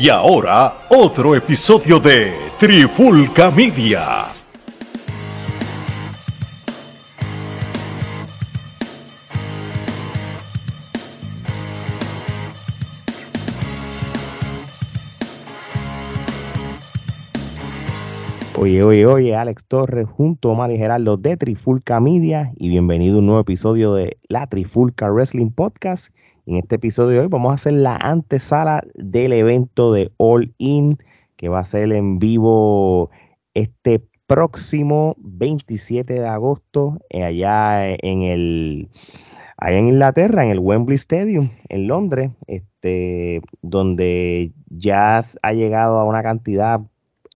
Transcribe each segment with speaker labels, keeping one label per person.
Speaker 1: Y ahora, otro episodio de Trifulca Media.
Speaker 2: Oye, oye, oye, Alex Torres junto a Mari Gerardo de Trifulca Media y bienvenido a un nuevo episodio de la Trifulca Wrestling Podcast. En este episodio de hoy vamos a hacer la antesala del evento de All In que va a ser en vivo este próximo 27 de agosto eh, allá en el allá en Inglaterra, en el Wembley Stadium, en Londres, este, donde ya ha llegado a una cantidad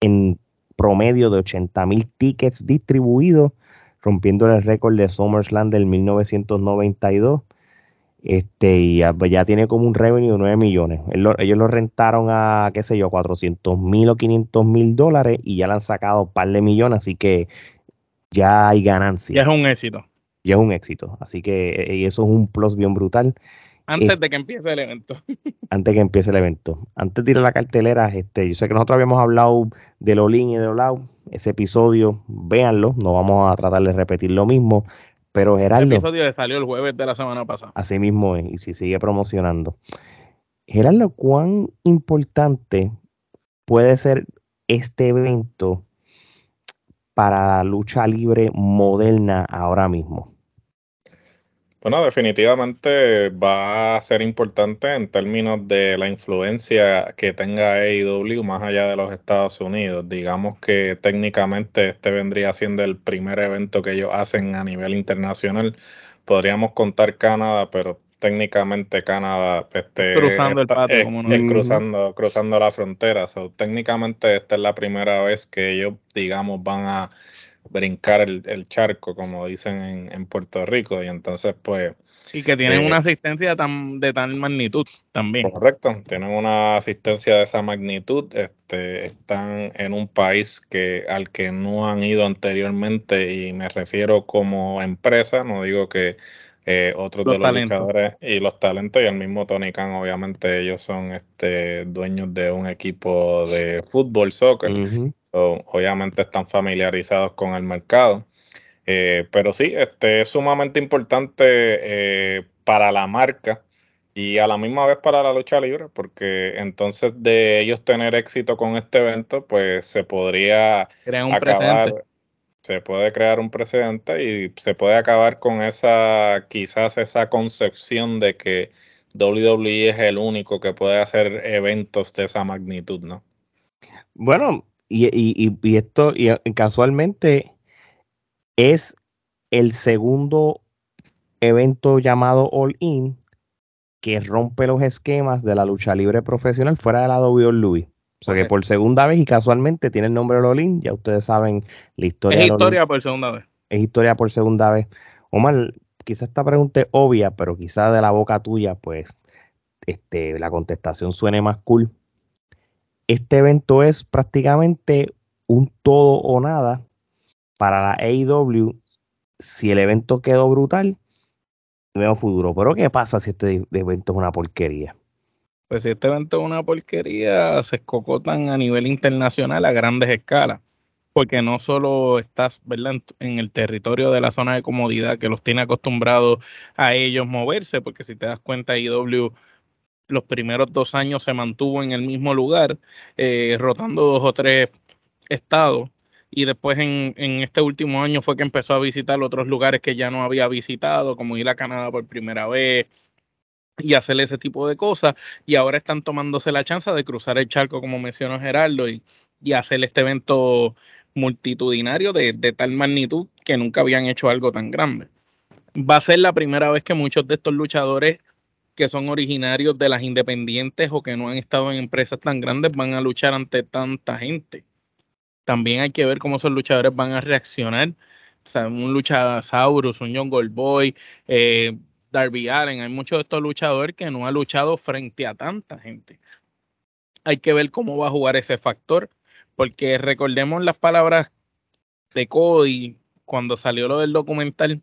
Speaker 2: en promedio de 80 mil tickets distribuidos, rompiendo el récord de SummerSlam del 1992. Este, y ya, tiene como un revenue de 9 millones. ellos lo rentaron a, qué sé yo, 400 mil o 500 mil dólares y ya le han sacado un par de millones, así que ya hay ganancia.
Speaker 3: Ya es un éxito.
Speaker 2: Ya es un éxito. Así que eh, y eso es un plus bien brutal.
Speaker 3: Antes eh, de que empiece el evento.
Speaker 2: antes de que empiece el evento. Antes de ir a la cartelera, este, yo sé que nosotros habíamos hablado de Lolín y de Olau. Ese episodio, véanlo, no vamos a tratar de repetir lo mismo. Pero Gerardo. El
Speaker 3: episodio salió el jueves de la semana pasada.
Speaker 2: Así mismo es, y si sigue promocionando. Gerardo, ¿cuán importante puede ser este evento para la lucha libre moderna ahora mismo?
Speaker 4: Bueno, definitivamente va a ser importante en términos de la influencia que tenga AEW más allá de los Estados Unidos. Digamos que técnicamente este vendría siendo el primer evento que ellos hacen a nivel internacional. Podríamos contar Canadá, pero técnicamente Canadá este,
Speaker 3: cruzando el patio,
Speaker 4: como no. es cruzando, cruzando la frontera. So, técnicamente esta es la primera vez que ellos, digamos, van a brincar el, charco, como dicen en, Puerto Rico, y entonces pues...
Speaker 3: Sí, que tienen eh, una asistencia tan, de tal magnitud también.
Speaker 4: Correcto, tienen una asistencia de esa magnitud, este, están en un país que al que no han ido anteriormente y me refiero como empresa, no digo que eh, otros de los luchadores y los talentos y el mismo Tony Khan, obviamente ellos son este, dueños de un equipo de fútbol, soccer, obviamente están familiarizados con el mercado. Eh, pero sí, este, es sumamente importante eh, para la marca y a la misma vez para la lucha libre, porque entonces de ellos tener éxito con este evento, pues se podría
Speaker 3: crear un acabar,
Speaker 4: se puede crear un precedente y se puede acabar con esa, quizás esa concepción de que WWE es el único que puede hacer eventos de esa magnitud, ¿no?
Speaker 2: Bueno, y, y, y, esto, y casualmente es el segundo evento llamado All In que rompe los esquemas de la lucha libre profesional fuera de la WWE. O sea que por segunda vez y casualmente tiene el nombre de All In, ya ustedes saben la historia.
Speaker 3: Es historia por segunda vez.
Speaker 2: Es historia por segunda vez. Omar, quizás esta pregunta es obvia, pero quizás de la boca tuya, pues, este, la contestación suene más cool este evento es prácticamente un todo o nada para la AEW. Si el evento quedó brutal, vemos futuro. Pero ¿qué pasa si este evento es una porquería?
Speaker 3: Pues si este evento es una porquería, se escocotan a nivel internacional a grandes escalas. Porque no solo estás ¿verdad? en el territorio de la zona de comodidad que los tiene acostumbrados a ellos moverse, porque si te das cuenta, AEW los primeros dos años se mantuvo en el mismo lugar, eh, rotando dos o tres estados. Y después en, este último año fue que empezó a visitar otros lugares que ya no había visitado, como ir a Canadá por primera vez y hacer ese tipo de cosas. Y ahora están tomándose la chance de cruzar el charco, como mencionó Gerardo, y, y hacer este evento multitudinario de, de tal magnitud que nunca habían hecho algo tan grande. Va a ser la primera vez que muchos de estos luchadores que son originarios de las independientes o que no han estado en empresas tan grandes van a luchar ante tanta gente. También hay que ver cómo esos luchadores van a reaccionar. O sea, un luchasaurus, un John Goldboy, eh, Darby Allen, hay muchos de estos luchadores que no han luchado frente a tanta gente. Hay que ver cómo va a jugar ese factor, porque recordemos las palabras de Cody cuando salió lo del documental.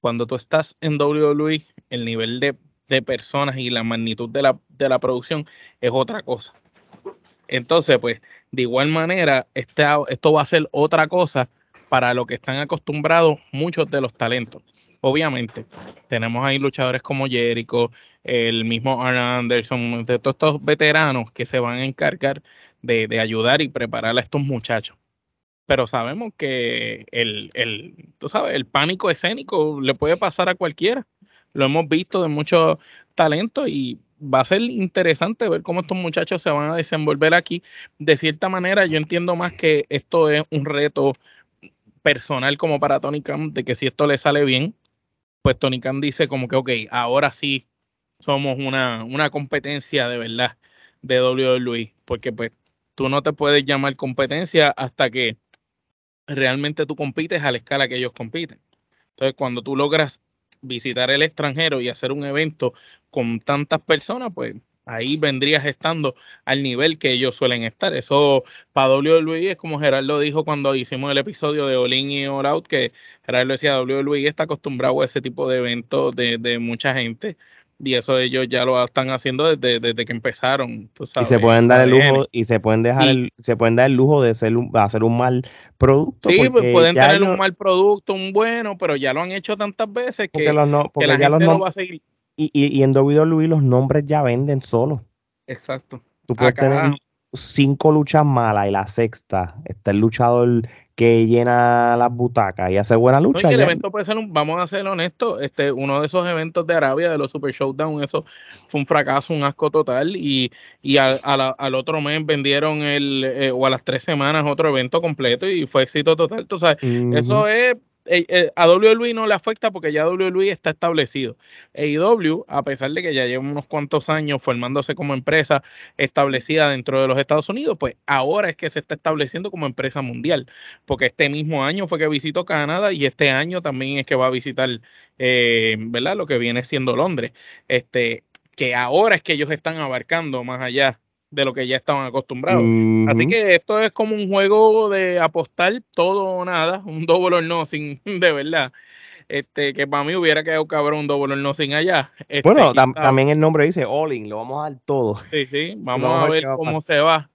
Speaker 3: Cuando tú estás en WWE, el nivel de de personas y la magnitud de la, de la producción es otra cosa. Entonces, pues, de igual manera, este, esto va a ser otra cosa para lo que están acostumbrados muchos de los talentos. Obviamente, tenemos ahí luchadores como Jericho, el mismo Arn Anderson, de todos estos veteranos que se van a encargar de, de ayudar y preparar a estos muchachos pero sabemos que el, el, tú sabes, el pánico escénico le puede pasar a cualquiera. Lo hemos visto de muchos talentos y va a ser interesante ver cómo estos muchachos se van a desenvolver aquí. De cierta manera, yo entiendo más que esto es un reto personal como para Tony Khan, de que si esto le sale bien, pues Tony Khan dice como que, ok, ahora sí somos una, una competencia de verdad de WWE, porque pues tú no te puedes llamar competencia hasta que realmente tú compites a la escala que ellos compiten. Entonces, cuando tú logras visitar el extranjero y hacer un evento con tantas personas, pues ahí vendrías estando al nivel que ellos suelen estar. Eso para WWE es como Gerardo dijo cuando hicimos el episodio de Olin y All Out, que Gerardo decía, WWE está acostumbrado a ese tipo de eventos de, de mucha gente y eso ellos ya lo están haciendo desde, desde que empezaron.
Speaker 2: y se pueden dar el lujo y se pueden dejar el, se pueden dar el lujo de hacer un, hacer un mal producto.
Speaker 3: Sí, pues pueden tener un mal producto, un bueno, pero ya lo han hecho tantas veces que, la gente lo va a seguir.
Speaker 2: Y, y, y en WWE los nombres ya venden solo.
Speaker 3: Exacto.
Speaker 2: Tú puedes tener cinco luchas malas y la sexta está el luchador que llena las butacas y hace buena lucha.
Speaker 3: el evento puede ser un, vamos a ser honestos, este, uno de esos eventos de Arabia, de los Super Showdown, eso fue un fracaso, un asco total, y, y al otro mes vendieron el, eh, o a las tres semanas otro evento completo y fue éxito total. Tú sabes, eso es a WWE no le afecta porque ya WWE está establecido. AEW, a pesar de que ya lleva unos cuantos años formándose como empresa establecida dentro de los Estados Unidos, pues ahora es que se está estableciendo como empresa mundial, porque este mismo año fue que visitó Canadá y este año también es que va a visitar, eh, ¿verdad? Lo que viene siendo Londres. Este, que ahora es que ellos están abarcando más allá de lo que ya estaban acostumbrados. Así que esto es como un juego de apostar todo o nada, un double or nothing, de verdad. Este, que para mí hubiera quedado cabrón un double or nothing allá. Este,
Speaker 2: bueno, también el nombre dice all in, lo vamos a dar todo.
Speaker 3: Sí, sí, vamos, a ver cómo se va.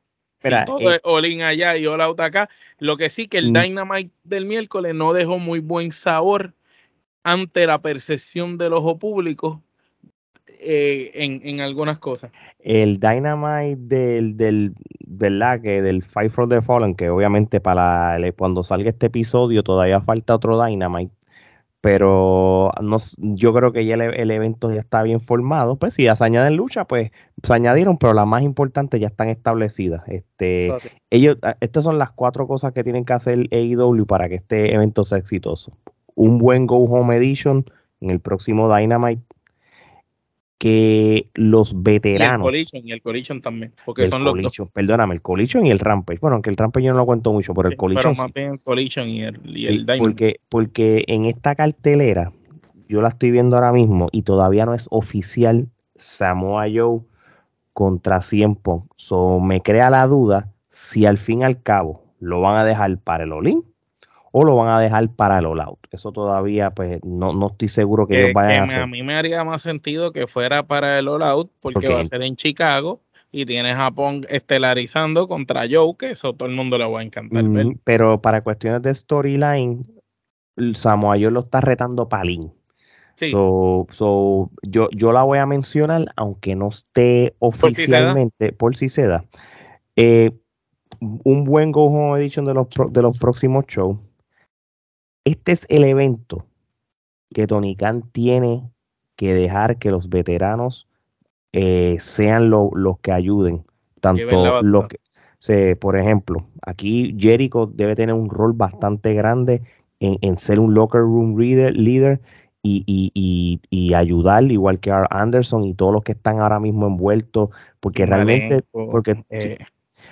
Speaker 3: todo eh, es all in allá y all out acá. Lo que sí que el mm. Dynamite del miércoles no dejó muy buen sabor ante la percepción del ojo público eh, en, algunas cosas.
Speaker 2: El Dynamite del, del, ¿verdad? Que del Fight for the Fallen, que obviamente para cuando salga este episodio todavía falta otro Dynamite, pero no, yo creo que ya el, evento ya está bien formado. Pues si ya se añaden lucha, pues se añadieron, pero las más importantes ya están establecidas. Este, ellos, estas son las cuatro cosas que tienen que hacer AEW para que este evento sea exitoso. Un buen Go Home Edition en el próximo Dynamite que los veteranos.
Speaker 3: Y el Collision, también, porque son los dos.
Speaker 2: Perdóname, el Collision y el Rampage. Bueno, aunque el Rampage yo no lo cuento mucho, pero el Collision.
Speaker 3: Pero más bien el Collision y el, y
Speaker 2: Porque, porque en esta cartelera, yo la estoy viendo ahora mismo y todavía no es oficial Samoa Joe contra 100 Punk. So, me crea la duda si al fin y al cabo lo van a dejar para el Olin o lo van a dejar para el all-out. Eso todavía, pues, no, no estoy seguro que, ellos vayan a hacer.
Speaker 3: A mí me haría más sentido que fuera para el all-out, porque, va a ser en Chicago y tiene Japón estelarizando contra Joe, que eso todo el mundo le va a encantar
Speaker 2: mm, Pero para cuestiones de storyline, Samoa Joe lo está retando Palín. Sí. So, yo, yo la voy a mencionar, aunque no esté oficialmente, por si se da. Eh, un buen Go Home Edition de los, de los próximos shows este es el evento que Tony Khan tiene que dejar que los veteranos eh, sean los que ayuden. Tanto los que, por ejemplo, aquí Jericho debe tener un rol bastante grande en, ser un locker room leader, leader y, ayudar, igual que Anderson y todos los que están ahora mismo envueltos, porque realmente, porque, eh.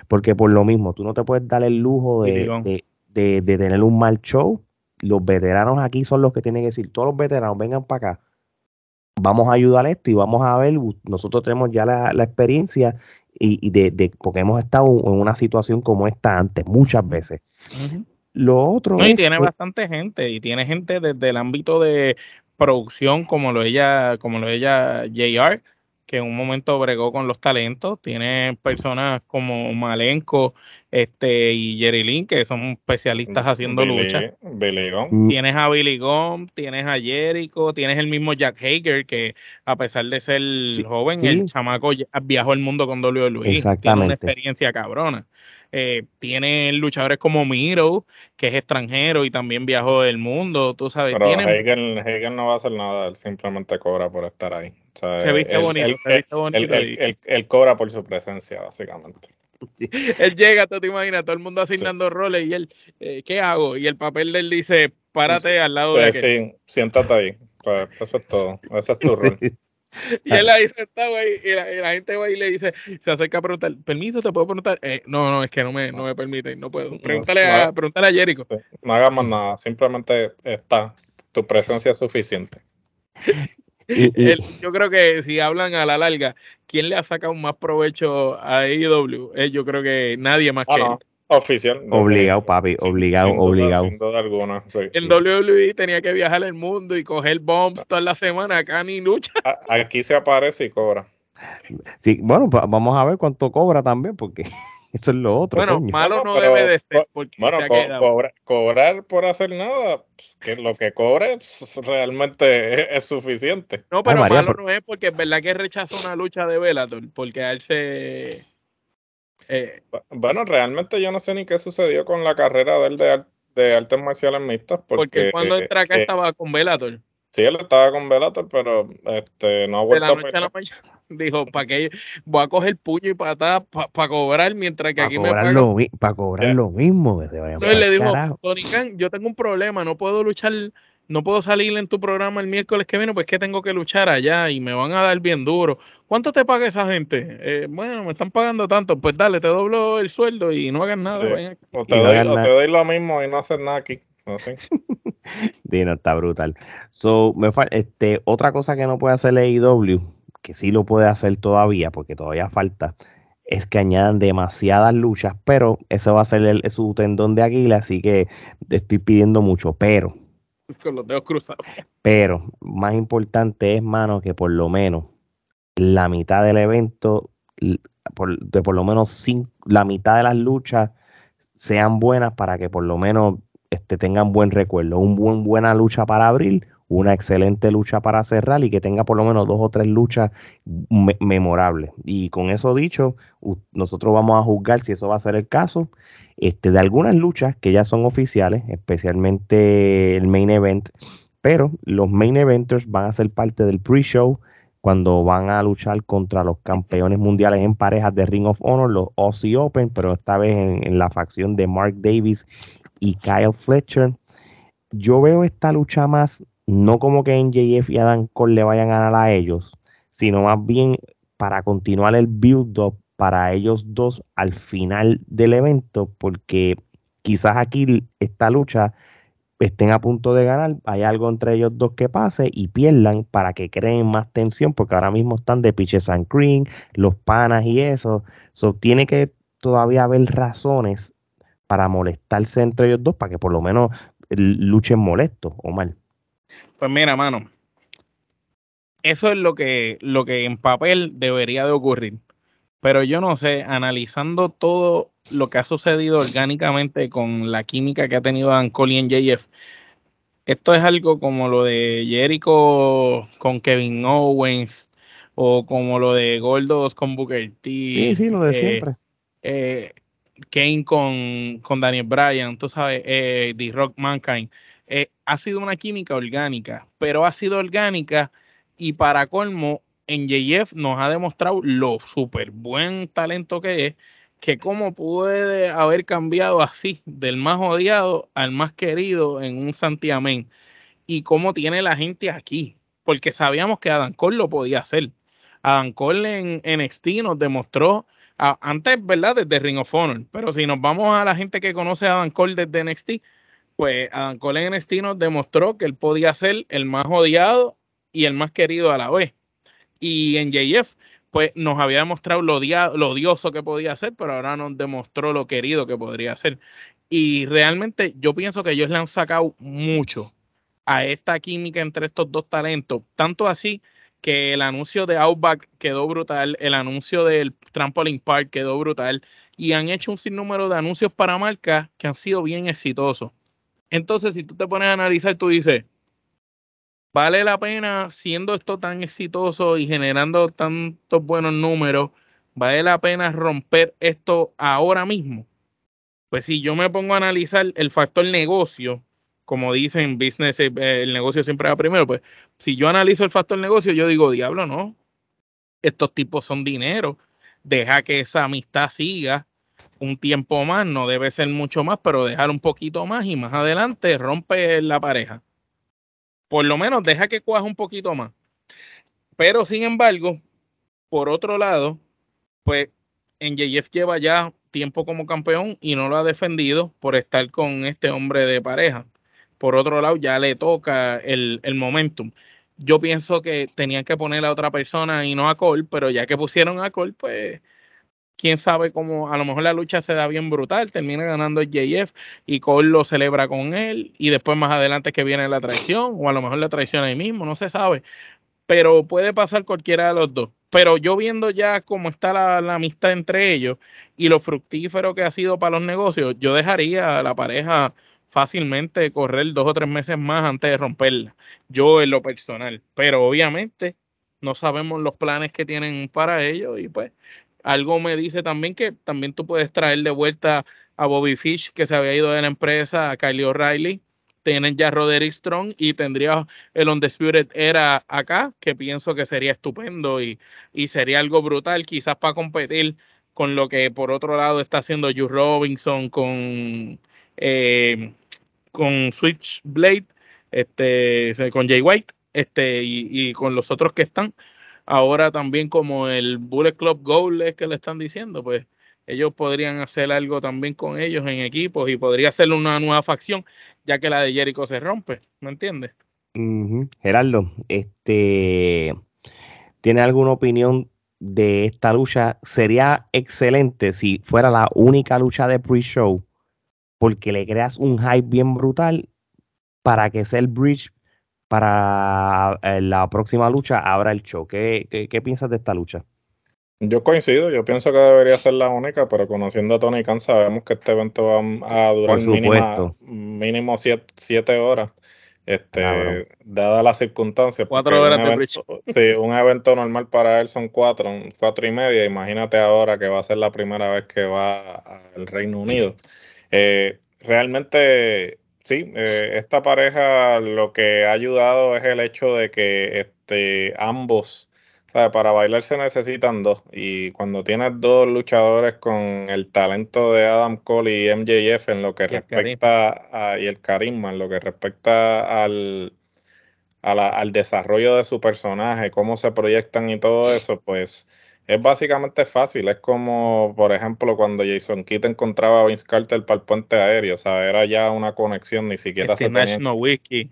Speaker 2: porque por lo mismo, tú no te puedes dar el lujo de, de tener un mal show los veteranos aquí son los que tienen que decir, todos los veteranos vengan para acá, vamos a ayudar a esto y vamos a ver, nosotros tenemos ya la, experiencia y, de, porque hemos estado en una situación como esta antes, muchas veces. Lo otro...
Speaker 3: y tiene bastante gente, y tiene gente desde el ámbito de producción, como lo ella, como lo ella JR, que en un momento bregó con los talentos. Tiene personas como Malenko este, y Jerry Lynn, que son especialistas haciendo lucha.
Speaker 4: Mm.
Speaker 3: Tienes a Billy Gong, tienes a Jericho, tienes el mismo Jack Hager, que a pesar de ser joven, el chamaco viajó el mundo con WWE. Tiene una experiencia cabrona. Eh, tiene luchadores como Miro, que es extranjero y también viajó el mundo, tú sabes.
Speaker 4: Pero Hegel, no va a hacer nada, él simplemente cobra por estar ahí.
Speaker 3: Se viste bonito, se viste bonito.
Speaker 4: Él, cobra por su presencia, básicamente.
Speaker 3: él llega, tú te imaginas, todo el mundo asignando roles y él, eh, ¿qué hago? Y el papel de él dice, párate al lado de
Speaker 4: Sí, sí, siéntate ahí. eso es todo. Ese es tu rol.
Speaker 3: Y él ahí sentado ahí, y la, gente va y le dice, se acerca a preguntar, permiso, te puedo preguntar. Eh, no, no, es que no me, no me permiten, no puedo. Pregúntale, a, pregúntale a Jericho.
Speaker 4: No hagas más nada, simplemente está, tu presencia es suficiente.
Speaker 3: yo creo que si hablan a la larga, ¿quién le ha sacado más provecho a AEW? Eh, yo creo que nadie más ah, que él.
Speaker 4: Oficial.
Speaker 2: Obligado, papi, obligado, obligado.
Speaker 3: El WWE tenía que viajar el mundo y coger bombs toda la semana, acá ni lucha.
Speaker 4: Aquí se aparece y cobra.
Speaker 2: Sí, bueno, vamos a ver cuánto cobra también, porque eso es lo otro.
Speaker 3: Bueno, malo no debe de ser.
Speaker 4: bueno, cobrar por hacer nada, que lo que cobre pues, realmente es, suficiente.
Speaker 3: No, pero malo no es porque es verdad que rechazó una lucha de Bellator, porque a él se
Speaker 4: eh, bueno, realmente yo no sé ni qué sucedió con la carrera de él de, de artes marciales mixtas. Porque,
Speaker 3: cuando entra acá eh, estaba con Velator.
Speaker 4: Sí, él estaba con Velator, pero este, no ha vuelto
Speaker 3: a, la Dijo, ¿para qué? Voy a coger puño y patada para cobrar mientras que aquí me pagan.
Speaker 2: Para cobrar lo mismo.
Speaker 3: Entonces le dijo, Tony Khan, yo tengo un problema, no puedo luchar no puedo salir en tu programa el miércoles que viene, pues que tengo que luchar allá y me van a dar bien duro. ¿Cuánto te paga esa gente? Eh, bueno, me están pagando tanto, pues dale, te doblo el sueldo y no hagas nada.
Speaker 4: O, te doy, lo mismo y no haces nada aquí. No
Speaker 2: Dino, está brutal. So, me este, otra cosa que no puede hacer AEW, que sí lo puede hacer todavía, porque todavía falta, es que añadan demasiadas luchas, pero eso va a ser el, su tendón de águila, así que estoy pidiendo mucho, pero
Speaker 3: con los dedos cruzados.
Speaker 2: Pero más importante es, mano, que por lo menos la mitad del evento, por, de por lo menos la mitad de las luchas sean buenas para que por lo menos este, tengan buen recuerdo. Un buen, buena lucha para abrir, una excelente lucha para cerrar y que tenga por lo menos dos o tres luchas memorables. Y con eso dicho, nosotros vamos a juzgar si eso va a ser el caso este, de algunas luchas que ya son oficiales, especialmente el main event, pero los main eventers van a ser parte del pre-show cuando van a luchar contra los campeones mundiales en parejas de Ring of Honor, los Aussie Open, pero esta vez en, en la facción de Mark Davis y Kyle Fletcher. Yo veo esta lucha más no como que NJF y Adam Cole le vayan a ganar a ellos, sino más bien para continuar el build-up para ellos dos al final del evento, porque quizás aquí esta lucha estén a punto de ganar, hay algo entre ellos dos que pase y pierdan para que creen más tensión, porque ahora mismo están de Pitches and Cream, los panas y eso. So, tiene que todavía haber razones para molestarse entre ellos dos, para que por lo menos luchen molestos o mal.
Speaker 3: Pues mira, mano, eso es lo que, lo que en papel debería de ocurrir. Pero yo no sé, analizando todo lo que ha sucedido orgánicamente con la química que ha tenido Dan Cole y en JF, esto es algo como lo de Jericho con Kevin Owens o como lo de Goldos con Booker T.
Speaker 2: Sí, sí, lo de eh, siempre.
Speaker 3: Eh, Kane con, con, Daniel Bryan, tú sabes, eh, The Rock Mankind. Eh, ha sido una química orgánica, pero ha sido orgánica y para colmo, en JF nos ha demostrado lo súper buen talento que es, que cómo puede haber cambiado así, del más odiado al más querido en un santiamén, y cómo tiene la gente aquí, porque sabíamos que Adam Cole lo podía hacer. Adam Cole en NXT nos demostró, antes, ¿verdad? Desde Ring of Honor, pero si nos vamos a la gente que conoce a Adam Cole desde NXT, pues Adam Cole en NXT nos demostró que él podía ser el más odiado y el más querido a la vez. Y en JF, pues nos había demostrado lo, lo odioso que podía ser, pero ahora nos demostró lo querido que podría ser. Y realmente yo pienso que ellos le han sacado mucho a esta química entre estos dos talentos, tanto así que el anuncio de Outback quedó brutal, el anuncio del Trampoline Park quedó brutal y han hecho un sinnúmero de anuncios para marcas que han sido bien exitosos. Entonces, si tú te pones a analizar, tú dices, ¿vale la pena siendo esto tan exitoso y generando tantos buenos números? ¿Vale la pena romper esto ahora mismo? Pues si yo me pongo a analizar el factor negocio, como dicen business, eh, el negocio siempre va primero, pues si yo analizo el factor negocio, yo digo, diablo, no, estos tipos son dinero, deja que esa amistad siga un tiempo más, no debe ser mucho más, pero dejar un poquito más y más adelante rompe la pareja. Por lo menos deja que cuaje un poquito más. Pero sin embargo, por otro lado, pues en JF lleva ya tiempo como campeón y no lo ha defendido por estar con este hombre de pareja. Por otro lado, ya le toca el, el momentum. Yo pienso que tenían que poner a otra persona y no a Cole, pero ya que pusieron a Cole, pues quién sabe cómo, a lo mejor la lucha se da bien brutal, termina ganando el JF y Cole lo celebra con él y después más adelante que viene la traición o a lo mejor la traición ahí mismo, no se sabe, pero puede pasar cualquiera de los dos. Pero yo viendo ya cómo está la, amistad entre ellos y lo fructífero que ha sido para los negocios, yo dejaría a la pareja fácilmente correr dos o tres meses más antes de romperla, yo en lo personal. Pero obviamente no sabemos los planes que tienen para ellos y pues algo me dice también que también tú puedes traer de vuelta a Bobby Fish, que se había ido de la empresa, a Kylie O'Reilly. Tienen ya Roderick Strong y tendría el Undisputed Era acá, que pienso que sería estupendo y, y sería algo brutal, quizás para competir con lo que por otro lado está haciendo Hugh Robinson con, eh, con Switchblade, este, con Jay White, este, y con los otros que están ahora también como el Bullet Club Gold es que le están diciendo, pues ellos podrían hacer algo también con ellos en equipos y podría ser una nueva facción, ya que la de Jericho se rompe, ¿me entiendes?
Speaker 2: Gerardo, este, ¿tiene alguna opinión de esta lucha? Sería excelente si fuera la única lucha de pre-show, porque le creas un hype bien brutal para que sea el bridge para eh, la próxima lucha habrá el show. ¿Qué, piensas de esta lucha?
Speaker 4: Yo coincido, yo pienso que debería ser la única, pero conociendo a Tony Khan sabemos que este evento va a durar mínimo, mínimo siete, horas. Este, dada las circunstancias.
Speaker 3: Cuatro horas
Speaker 4: de evento, Sí, un evento normal para él son cuatro, cuatro y media. Imagínate ahora que va a ser la primera vez que va al Reino Unido. Eh, realmente sí, eh, esta pareja lo que ha ayudado es el hecho de que este, ambos, para bailar se necesitan dos. Y cuando tienes dos luchadores con el talento de Adam Cole y MJF en lo que respecta a, y el carisma, en lo que respecta al, al desarrollo de su personaje, cómo se proyectan y todo eso, pues es básicamente fácil. Es como, por ejemplo, cuando Jason Kidd encontraba a Vince Carter para el puente aéreo. O sea, era ya una conexión, ni siquiera
Speaker 3: se tenían,
Speaker 4: Wiki.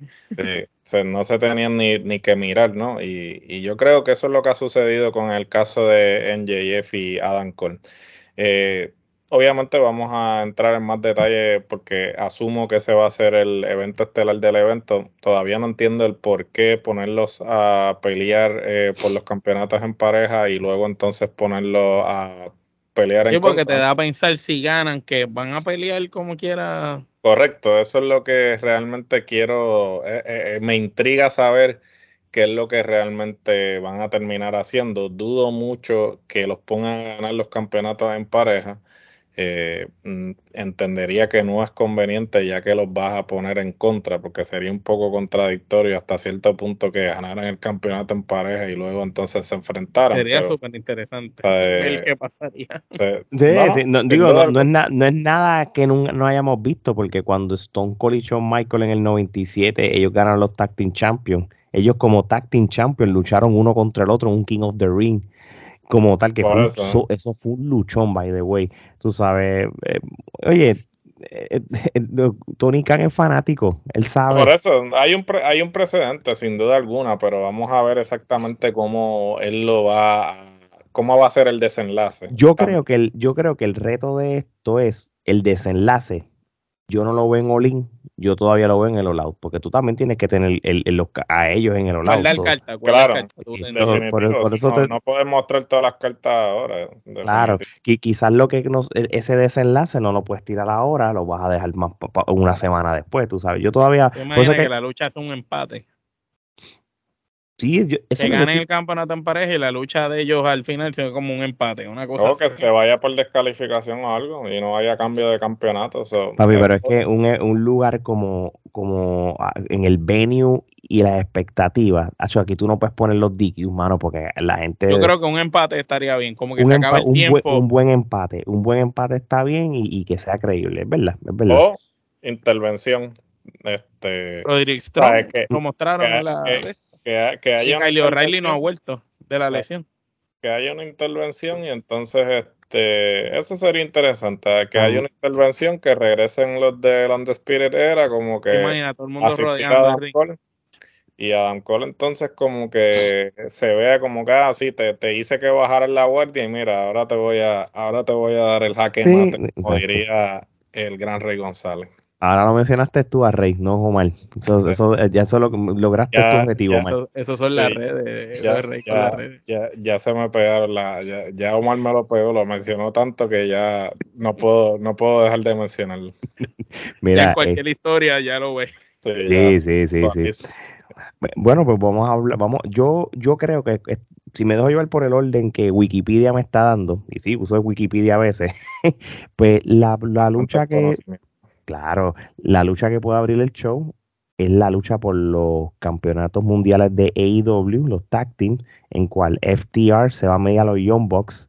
Speaker 4: no se tenían ni, ni que mirar, ¿no? Y, y, yo creo que eso es lo que ha sucedido con el caso de NJF y Adam Cole. Eh, obviamente vamos a entrar en más detalle porque asumo que ese va a ser el evento estelar del evento. Todavía no entiendo el por qué ponerlos a pelear eh, por los campeonatos en pareja y luego entonces ponerlos a pelear en
Speaker 3: sí, porque te da a pensar si ganan que van a pelear como quiera.
Speaker 4: Correcto, eso es lo que realmente quiero, eh, eh, me intriga saber qué es lo que realmente van a terminar haciendo. Dudo mucho que los pongan a ganar los campeonatos en pareja eh, mm, entendería que no es conveniente ya que los vas a poner en contra, porque sería un poco contradictorio hasta cierto punto que ganaran el campeonato en pareja y luego entonces se enfrentaran.
Speaker 3: Sería súper interesante ver qué pasaría.
Speaker 2: no, digo, no, es nada que no, hayamos visto, porque cuando Stone Cold y Shawn Michael en el 97, ellos ganaron los Tag Team Champions. Ellos como Tag Team Champions lucharon uno contra el otro, un King of the Ring como tal, que fue eso. fue un luchón, by the way. Tú sabes, eh, oye, eh, eh, Tony Khan es fanático, él sabe.
Speaker 4: Por eso, hay un, hay un precedente, sin duda alguna, pero vamos a ver exactamente cómo él lo va a, cómo va a ser el desenlace.
Speaker 2: Yo creo que el, yo creo que el reto de esto es el desenlace. Yo no lo veo en Olin, yo todavía lo veo en el all porque tú también tienes que tener el, los, a ellos en el all
Speaker 4: claro, por, eso no, puedes mostrar todas las cartas ahora.
Speaker 2: Claro, y quizás lo que nos, e, ese desenlace no lo puedes tirar ahora, lo vas a dejar más una semana después, tú sabes. Yo todavía...
Speaker 3: Imagina que, que la lucha es un empate.
Speaker 2: Sí,
Speaker 3: que ganen el campeonato en pareja y la lucha de ellos al final sea como un empate, una cosa.
Speaker 4: O que se vaya por descalificación o algo y no haya cambio de campeonato.
Speaker 2: Papi, pero es que un, un lugar como, como ah, en el venue y las expectativas, aquí tú no puedes poner los DQ, mano, porque la gente.
Speaker 3: Yo creo que un empate estaría bien, como que se acabe el tiempo.
Speaker 2: un buen empate, un buen empate está bien y, que sea creíble, es verdad, es verdad.
Speaker 4: O intervención. Este,
Speaker 3: Rodríguez Strong, lo mostraron en la.
Speaker 4: Que, que haya
Speaker 3: y O'Reilly no ha vuelto de la lesión.
Speaker 4: Que haya una intervención y entonces este eso sería interesante, que haya una intervención que regresen los de Spirit era como que
Speaker 3: Imagina, todo el mundo rodeando
Speaker 4: y Adam Cole entonces como que se vea como que así ah, te, te hice que bajar la guardia y mira, ahora te voy a ahora te voy a dar el jaque mate, como diría el gran Rey González.
Speaker 2: Ahora lo mencionaste tú a Rey, no Omar. Eso, eso, ya eso lo, lograste tu objetivo, Omar.
Speaker 3: Eso, son las redes. Ya, Rey
Speaker 4: ya, Ya, ya, se me pegaron la. Ya, ya, Omar me lo pegó, lo mencionó tanto que ya no puedo, no puedo dejar de mencionarlo.
Speaker 3: Mira, en cualquier eh, historia ya lo ves.
Speaker 2: Sí, sí, sí, sí, Bueno, pues vamos a hablar. Vamos, yo, yo creo que si me dejo llevar por el orden que Wikipedia me está dando, y sí, uso Wikipedia a veces, pues la, la lucha que Claro, la lucha que puede abrir el show es la lucha por los campeonatos mundiales de AEW, los tag team, en cual FTR se va a medir a los Young Bucks.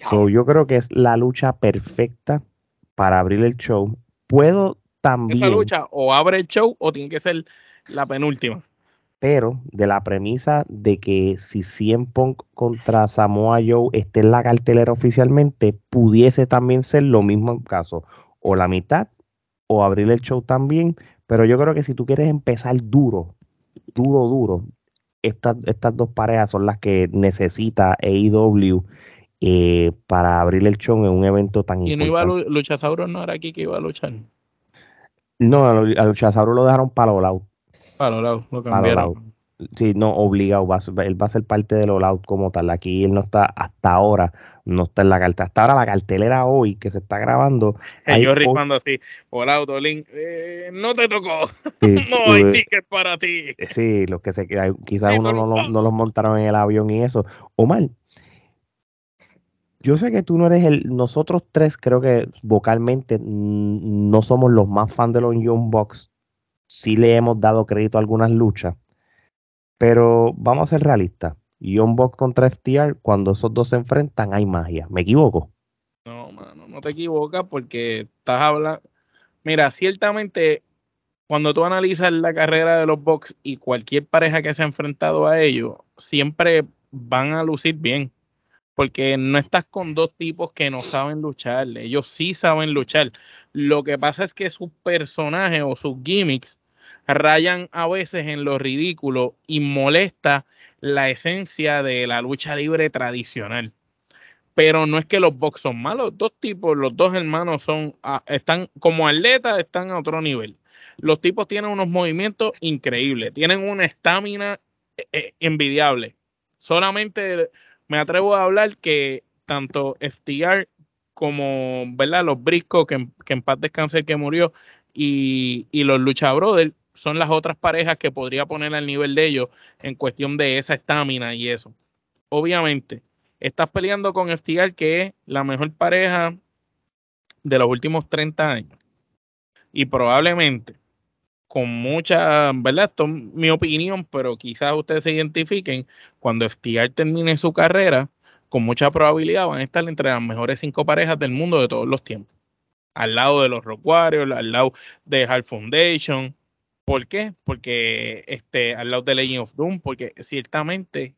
Speaker 2: So, yo creo que es la lucha perfecta para abrir el show. Puedo también.
Speaker 3: Esa lucha o abre el show o tiene que ser la penúltima.
Speaker 2: Pero de la premisa de que si CM Punk contra Samoa Joe esté en la cartelera oficialmente, pudiese también ser lo mismo en caso. O la mitad o abrir el show también. Pero yo creo que si tú quieres empezar duro, duro, duro, estas, estas dos parejas son las que necesita AEW eh, para abrir el show en un evento tan
Speaker 3: importante. ¿Y no iba a Luchasauro no era aquí que iba a luchar?
Speaker 2: No, a Luchasauro lo dejaron para los
Speaker 3: Para los lo cambiaron.
Speaker 2: Sí, no, obligado, va, él va a ser parte del all out como tal. Aquí él no está, hasta ahora, no está en la cartelera. Hasta ahora la cartelera hoy que se está grabando.
Speaker 3: Yo rifando así, all out, Olin, eh, no te tocó, no hay ticket para ti.
Speaker 2: Eh, sí, los que se quizás uno no, no, los montaron en el avión y eso. Omar, yo sé que tú no eres el, nosotros tres creo que vocalmente no somos los más fans de los Young Bucks. Sí le hemos dado crédito a algunas luchas pero vamos a ser realistas. Young Bucks contra FTR, cuando esos dos se enfrentan, hay magia. ¿Me equivoco?
Speaker 3: No, mano, no te equivocas porque estás hablando. Mira, ciertamente, cuando tú analizas la carrera de los Bucks y cualquier pareja que se ha enfrentado a ellos, siempre van a lucir bien. Porque no estás con dos tipos que no saben luchar. Ellos sí saben luchar. Lo que pasa es que sus personajes o sus gimmicks rayan a veces en lo ridículo y molesta la esencia de la lucha libre tradicional. Pero no es que los box son malos, dos tipos, los dos hermanos son, ah, están como atletas, están a otro nivel. Los tipos tienen unos movimientos increíbles, tienen una estamina eh, eh, envidiable. Solamente me atrevo a hablar que tanto FTR como ¿verdad? los Briscoe, que, que en paz descanse que murió, y, y los Lucha Brothers son las otras parejas que podría poner al nivel de ellos en cuestión de esa estamina y eso. Obviamente, estás peleando con Estigar, que es la mejor pareja de los últimos 30 años. Y probablemente, con mucha, ¿verdad? Esto es mi opinión, pero quizás ustedes se identifiquen, cuando Estigar termine su carrera, con mucha probabilidad van a estar entre las mejores cinco parejas del mundo de todos los tiempos. Al lado de los Rock Warriors, al lado de Hard Foundation, ¿Por qué? Porque este, al lado de Legend of Doom, porque ciertamente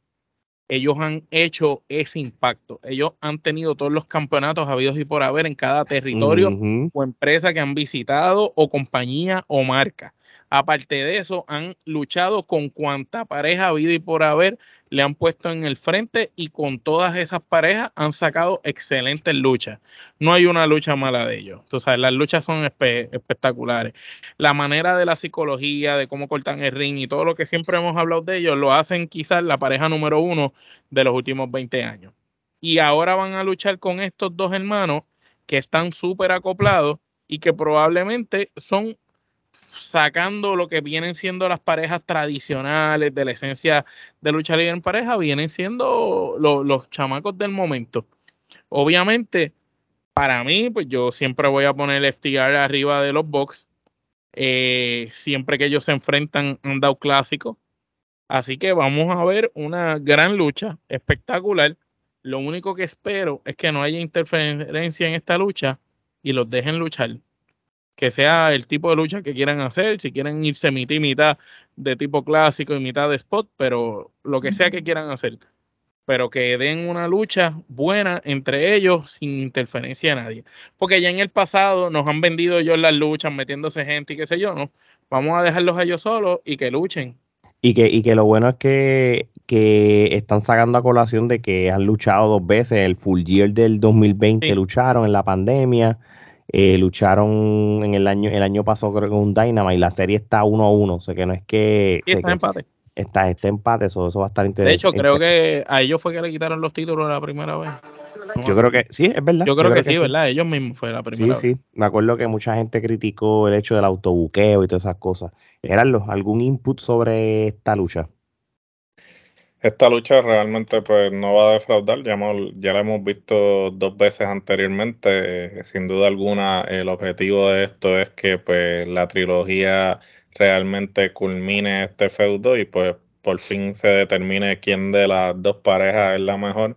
Speaker 3: ellos han hecho ese impacto. Ellos han tenido todos los campeonatos habidos y por haber en cada territorio o empresa que han visitado o compañía o marca. Aparte de eso, han luchado con cuanta pareja habido y por haber le han puesto en el frente y con todas esas parejas han sacado excelentes luchas. No hay una lucha mala de ellos. Tú sabes, las luchas son espectaculares. La manera de la psicología, de cómo cortan el ring y todo lo que siempre hemos hablado de ellos, lo hacen quizás la pareja número uno de los últimos 20 años. Y ahora van a luchar con estos dos hermanos que están súper acoplados y que probablemente son sacando lo que vienen siendo las parejas tradicionales de la esencia de lucha libre en pareja, vienen siendo los chamacos del momento. Obviamente, para mí, pues yo siempre voy a poner FTR arriba de los box. Eh, siempre que ellos se enfrentan han dado clásico. Así que vamos a ver una gran lucha, espectacular. Lo único que espero es que no haya interferencia en esta lucha y los dejen luchar que sea el tipo de lucha que quieran hacer, si quieren irse mitad y mitad de tipo clásico y mitad de spot, pero lo que sea que quieran hacer, pero que den una lucha buena entre ellos sin interferencia de nadie. Porque ya en el pasado nos han vendido ellos las luchas metiéndose gente y qué sé yo, ¿no? Vamos a dejarlos a ellos solos y que luchen.
Speaker 2: Y que, y que lo bueno es que, que están sacando a colación de que han luchado dos veces, el full year del 2020 lucharon en la pandemia eh, lucharon en el año, el año pasado creo que un Dynamite y la serie está 1 a 1, o sea que no es que...
Speaker 3: está empate.
Speaker 2: Está, está empate, eso, eso va a estar interesante.
Speaker 3: De hecho, creo que a ellos fue que le quitaron los títulos la primera vez.
Speaker 2: Yo creo que sí, es verdad.
Speaker 3: Yo creo, que, sí, ¿verdad? Ellos mismos fue la primera.
Speaker 2: Sí, sí. Me acuerdo que mucha gente criticó el hecho del autobuqueo y todas esas cosas. ¿Eran los, algún input sobre esta lucha?
Speaker 4: Esta lucha realmente pues no va a defraudar, ya, ya la hemos visto dos veces anteriormente, sin duda alguna el objetivo de esto es que pues la trilogía realmente culmine este feudo y pues por fin se determine quién de las dos parejas es la mejor.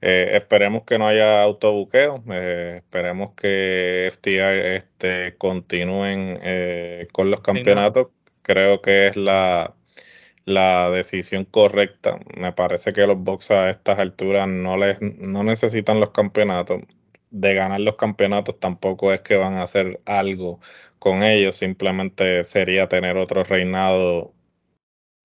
Speaker 4: Eh, esperemos que no haya autobuqueo, eh, esperemos que FTR este, continúen eh, con los campeonatos. Creo que es la, la decisión correcta. Me parece que los box a estas alturas no, les, no necesitan los campeonatos. De ganar los campeonatos tampoco es que van a hacer algo con ellos, simplemente sería tener otro reinado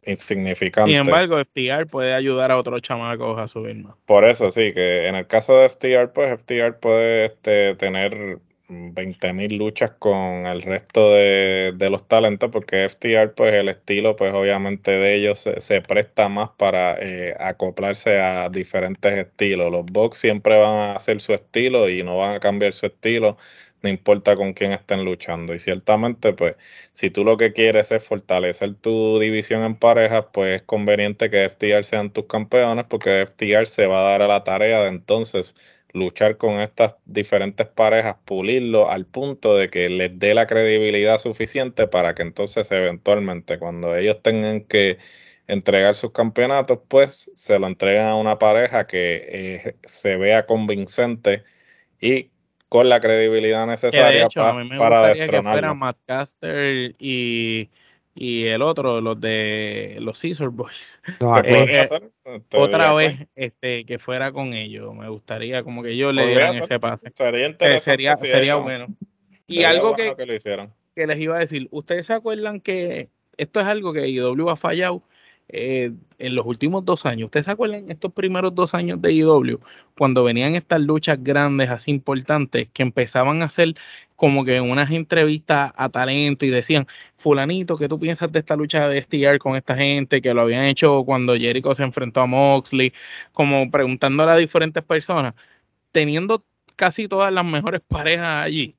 Speaker 4: insignificante.
Speaker 3: Sin embargo, FTR puede ayudar a otros chamacos a subir más.
Speaker 4: Por eso sí, que en el caso de FTR, pues FTR puede este, tener 20.000 luchas con el resto de, los talentos porque FTR pues el estilo pues obviamente de ellos se, presta más para eh, acoplarse a diferentes estilos. Los box siempre van a hacer su estilo y no van a cambiar su estilo no importa con quién estén luchando. Y ciertamente pues si tú lo que quieres es fortalecer tu división en parejas pues es conveniente que FTR sean tus campeones porque FTR se va a dar a la tarea de entonces luchar con estas diferentes parejas, pulirlo al punto de que les dé la credibilidad suficiente para que entonces eventualmente cuando ellos tengan que entregar sus campeonatos, pues se lo entreguen a una pareja que eh, se vea convincente y con la credibilidad necesaria para
Speaker 3: destronar. Matt Caster y y el otro, los de los Scissor Boys. Eh, eh, otra vez este, que fuera con ellos. Me gustaría como que ellos le dieran ese pase. Sería, sería, bueno. Y algo que, que, les iba a decir, ¿ustedes se acuerdan que esto es algo que IW ha fallado? Eh, en los últimos dos años. ¿Ustedes se acuerdan estos primeros dos años de IW? Cuando venían estas luchas grandes, así importantes, que empezaban a hacer como que unas entrevistas a talento y decían, fulanito, ¿qué tú piensas de esta lucha de STR con esta gente? Que lo habían hecho cuando Jericho se enfrentó a Moxley, como preguntándole a diferentes personas, teniendo casi todas las mejores parejas allí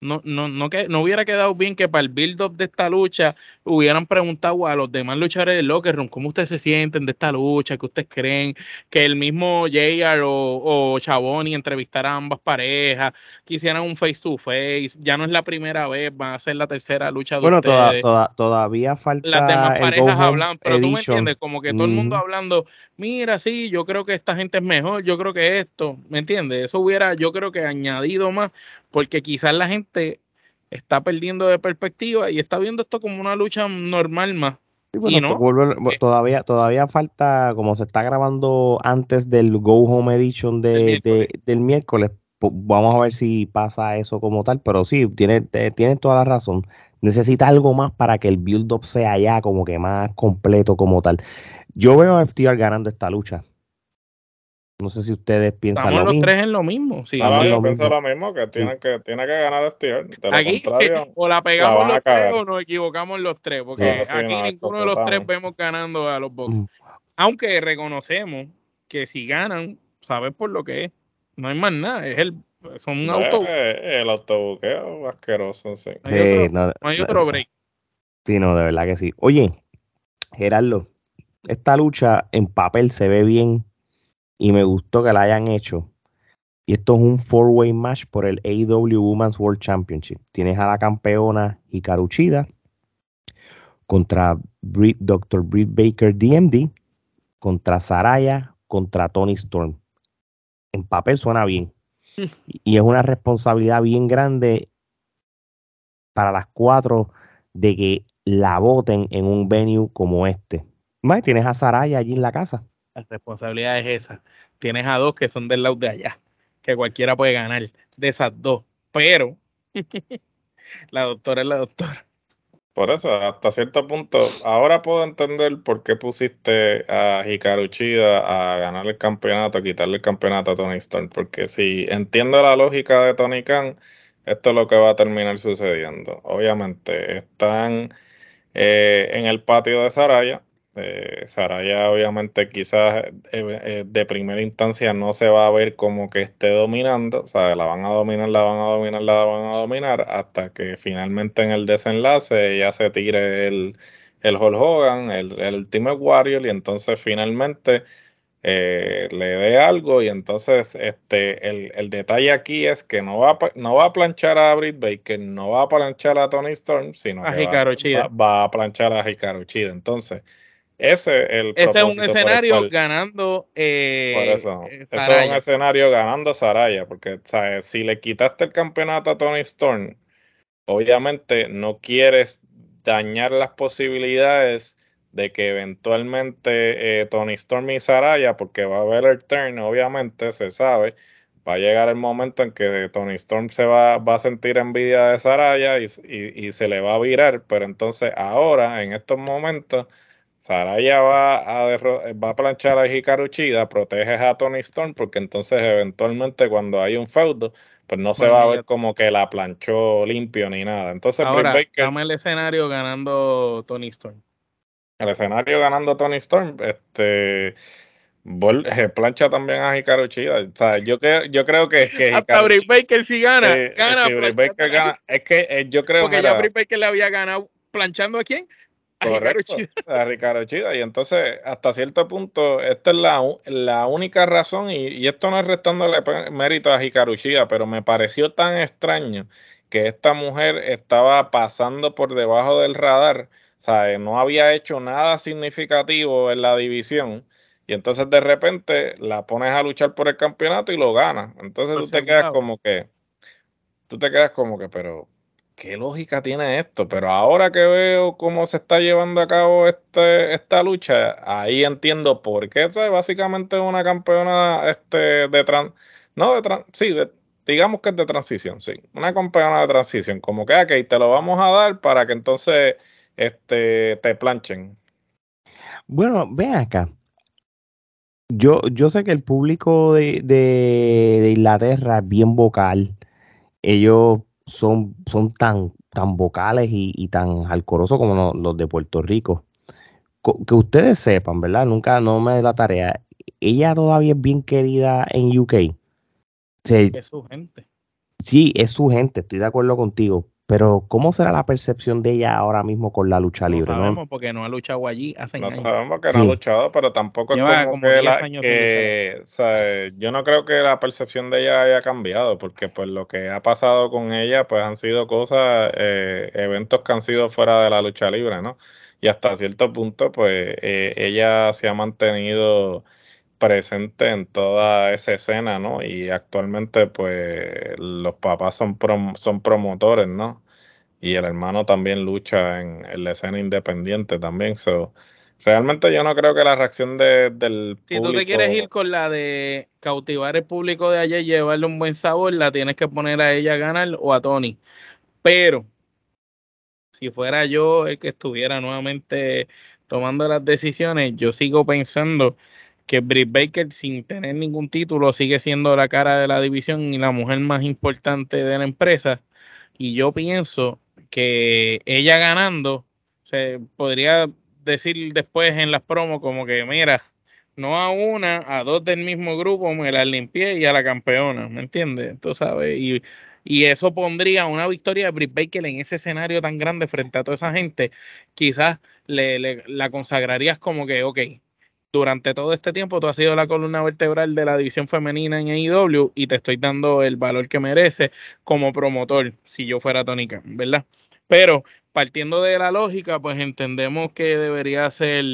Speaker 3: no, no, no, que, no hubiera quedado bien que para el build-up de esta lucha hubieran preguntado a los demás luchadores del locker room cómo ustedes se sienten de esta lucha, que ustedes creen, que el mismo JR o, o Chaboni entrevistara a ambas parejas, que hicieran un face to face, ya no es la primera vez, va a ser la tercera lucha de
Speaker 2: bueno, ustedes. todavía falta
Speaker 3: las demás parejas hablan, pero tú me entiendes, como que todo el mundo hablando, mira, sí, yo creo que esta gente es mejor, yo creo que esto, ¿me entiendes? Eso hubiera, yo creo que añadido más porque quizás la gente está perdiendo de perspectiva y está viendo esto como una lucha normal más. y no,
Speaker 2: eh, todavía, todavía falta, como se está grabando antes del Go Home Edition de, del miércoles, vamos a ver si pasa eso como tal, pero sí, tiene, tiene toda la razón. Necesita algo más para que el build-up sea ya como que más completo como tal. Yo veo a FTR ganando esta lucha. No sé si ustedes piensan
Speaker 3: Estamos
Speaker 2: lo
Speaker 3: los
Speaker 2: mismo.
Speaker 3: tres en lo mismo. Sí,
Speaker 4: Ah,
Speaker 2: sí,
Speaker 4: yo
Speaker 2: lo
Speaker 4: pienso
Speaker 2: mismo.
Speaker 4: lo mismo, que tiene, que tiene que ganar FTR.
Speaker 3: Aquí o la pegamos los tres o nos equivocamos los tres, porque
Speaker 4: No, sí,
Speaker 3: aquí
Speaker 4: no,
Speaker 3: ninguno de los tres vemos ganando a los Bucks.
Speaker 2: Mm.
Speaker 3: Aunque reconocemos que si ganan, sabes por lo que es. No hay más nada, es el son un auto,
Speaker 4: Eh, el autobuqueo asqueroso, sí.
Speaker 3: no hay otro,
Speaker 2: no,
Speaker 3: no hay
Speaker 2: no,
Speaker 3: otro break.
Speaker 2: Sí, no, de verdad que sí. Oye, Gerardo, esta lucha en papel se ve bien y me gustó que la hayan hecho. Y esto es un four-way match por el AEW Women's World Championship. Tienes a la campeona Hikaru Shida contra Dr. Britt Baker DMD, contra Saraya, contra Tony Storm. En papel suena bien. Y es una responsabilidad bien grande para las cuatro de que la voten en un venue como este. Más, tienes a Saraya allí en la casa.
Speaker 3: La responsabilidad es esa. Tienes a dos que son del lado de allá, que cualquiera puede ganar de esas dos. Pero la doctora es la doctora.
Speaker 4: Por eso, hasta cierto punto, ahora puedo entender por qué pusiste a Hikaru Shida a ganar el campeonato, a quitarle el campeonato a Tony Storm, porque si entiendo la lógica de Tony Khan, esto es lo que va a terminar sucediendo. Obviamente, están eh, en el patio de Saraya. Eh, Saraya, obviamente, quizás eh, eh, de primera instancia no se va a ver como que esté dominando, o sea, la van a dominar, la van a dominar, la van a dominar, hasta que finalmente en el desenlace ya se tire el, el Hulk Hogan, el, el Ultimate Warrior, y entonces finalmente eh, le dé algo, y entonces este el, el detalle aquí es que no va, a, no va a planchar a Britt Baker, no va a planchar a Tony Storm, sino
Speaker 3: A
Speaker 4: que va- va, va a planchar a Hikaru Shida. Entonces, ese es el
Speaker 3: Ese es un escenario
Speaker 4: cual-
Speaker 3: ganando eh,
Speaker 4: por eso,
Speaker 3: eh,
Speaker 4: eso es un escenario ganando Saraya, porque ¿sabes? si le quitaste el campeonato a Tony Storm, obviamente no quieres dañar las posibilidades de que eventualmente eh, Tony Storm y Saraya, porque va a haber el turn, obviamente se sabe, va a llegar el momento en que Tony Storm se va, va a sentir envidia de Saraya y, y- y se le va a virar, pero entonces ahora, en estos momentos, Saraya va a, derro- va a planchar a Hikaru Shida, proteges a Tony Storm, porque entonces eventualmente cuando hay un feudo, pues no se
Speaker 3: Bueno,
Speaker 4: va a ver como que la planchó limpio ni nada. Entonces, Britt
Speaker 3: Ahora,
Speaker 4: Baker,
Speaker 3: dame el escenario ganando Tony Storm.
Speaker 4: el escenario ganando Tony Storm, este eh, plancha también a Hikaru Shida. O sea, yo, creo, yo creo que, que
Speaker 3: Hasta Britt Baker si gana,
Speaker 4: eh,
Speaker 3: gana.
Speaker 4: si Baker gana, es que eh, yo creo
Speaker 3: Porque
Speaker 4: mira,
Speaker 3: ya Britt Baker le había ganado planchando a quién?
Speaker 4: Correcto, a Ricardo Chida. Y entonces, hasta cierto punto, esta es la, la única razón, y, y esto no es restándole mérito a Hikaru Shida, pero me pareció tan extraño que esta mujer estaba pasando por debajo del radar, o sea, no había hecho nada significativo en la división, y entonces de repente la pones a luchar por el campeonato y lo gana. Entonces
Speaker 3: Por
Speaker 4: tú te quedas como que, tú te quedas como que, pero ¿qué lógica tiene esto? Pero ahora que veo cómo se está llevando a cabo este, esta lucha, ahí entiendo por qué. Esto es básicamente una campeona este, de trans, no de trans, sí, de- digamos que es de transición, sí, una campeona de transición, como que, ok, te lo vamos a dar para que entonces este, te planchen.
Speaker 2: Bueno, ven acá. Yo, yo sé que el público de, de- de Inglaterra es bien vocal. Ellos son, son tan, tan vocales y, y tan alcorosos como no- los de Puerto Rico. Co- Que ustedes sepan, ¿verdad? Nunca no me da la tarea. Ella todavía es bien querida en UK. Se-
Speaker 3: Es su gente.
Speaker 2: sí, es su gente, estoy de acuerdo contigo. Pero, ¿cómo será la percepción de ella ahora mismo con la lucha
Speaker 3: No
Speaker 2: libre? no?
Speaker 3: sabemos porque no ha luchado allí hace
Speaker 4: No
Speaker 3: años.
Speaker 4: sabemos que no ha luchado, pero tampoco es
Speaker 3: Lleva
Speaker 4: como,
Speaker 3: como
Speaker 4: que,
Speaker 3: 10
Speaker 4: la-
Speaker 3: años sin
Speaker 4: que, o sea, yo no creo que la percepción de ella haya cambiado, porque pues lo que ha pasado con ella, pues han sido cosas, eh, eventos que han sido fuera de la lucha libre, ¿no? Y hasta cierto punto, pues eh, ella se ha mantenido presente en toda esa escena, ¿no? Y actualmente, pues los papás son, prom- son promotores, ¿no? Y el hermano también lucha en, en la escena independiente también. So, realmente yo no creo que la reacción de- del
Speaker 3: Si tú
Speaker 4: público...
Speaker 3: te quieres ir con la de cautivar el público de allá y llevarle un buen sabor, la tienes que poner a ella a ganar o a Tony. Pero si fuera yo el que estuviera nuevamente tomando las decisiones, yo sigo pensando que Britt Baker sin tener ningún título sigue siendo la cara de la división y la mujer más importante de la empresa. Y yo pienso que ella ganando, se podría decir después en las promos como que, mira, no a una, a dos del mismo grupo, me las limpié y a la campeona, ¿me entiendes? Tú sabes, y, y eso pondría una victoria de Britt Baker en ese escenario tan grande frente a toda esa gente, quizás le, la consagrarías como que, ok, durante todo este tiempo tú has sido la columna vertebral de la división femenina en AEW y te estoy dando el valor que merece como promotor, si yo fuera Tony Khan, ¿verdad? Pero partiendo de la lógica, pues entendemos que debería ser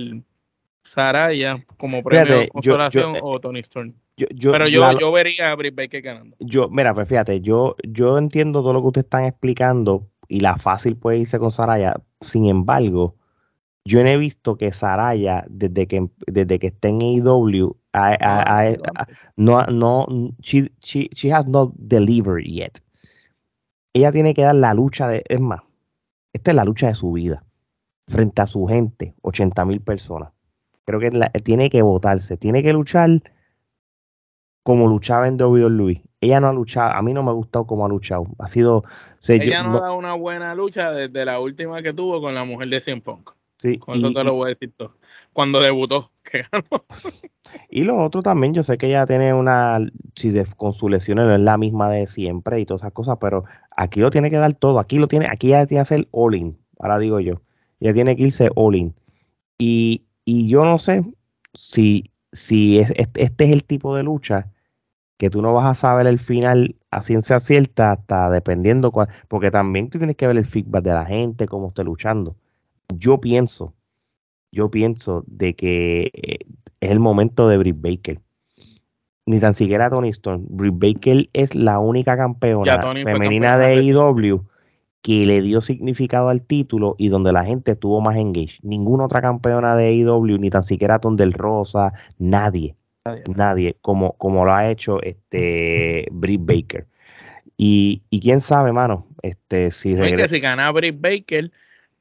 Speaker 3: Saraya como premio de consolación eh, o Tony Storm. Pero yo, yo vería a Britt Baker ganando.
Speaker 2: Yo, mira, pues fíjate, yo, yo entiendo todo lo que ustedes están explicando y la fácil puede irse con Saraya. Sin embargo, yo no he visto que Saraya, desde que, desde que está en AEW, no, no, she, she, has not delivered yet. Ella tiene que dar la lucha de, es más, esta es la lucha de su vida, frente a su gente, 80 mil personas. Creo que tiene que votarse, tiene que luchar como luchaba en WWE. Ella no ha luchado, a mí no me ha gustado cómo ha luchado. Ha sido.
Speaker 3: ella no, ha dado una buena lucha desde la última que tuvo con la mujer de Cien Punk. Sí, Con eso te lo voy a decir todo. Cuando debutó, que ganó.
Speaker 2: Y lo otro también, yo sé que ella tiene una, si con sus lesiones no es la misma de siempre y todas esas cosas, pero aquí lo tiene que dar todo. Aquí lo tiene, aquí ella tiene que hacer all-in, ahora digo yo. Ella tiene que irse all-in. Y, y yo no sé si, si este es el tipo de lucha que tú no vas a saber el final a ciencia cierta hasta dependiendo cuál, porque también tú tienes que ver el feedback de la gente, cómo esté luchando yo pienso, yo pienso de que eh, es el momento de Britt Baker. Ni tan siquiera Tony Storm. Britt Baker es la única campeona femenina de AEW que le dio significado al título y donde la gente estuvo más engaged. Ninguna otra campeona de AEW, ni tan siquiera Ton del Rosa, nadie, nadie, como, como lo ha hecho este Britt Baker. Y, y quién sabe, mano, este, si,
Speaker 3: que si gana Britt Baker,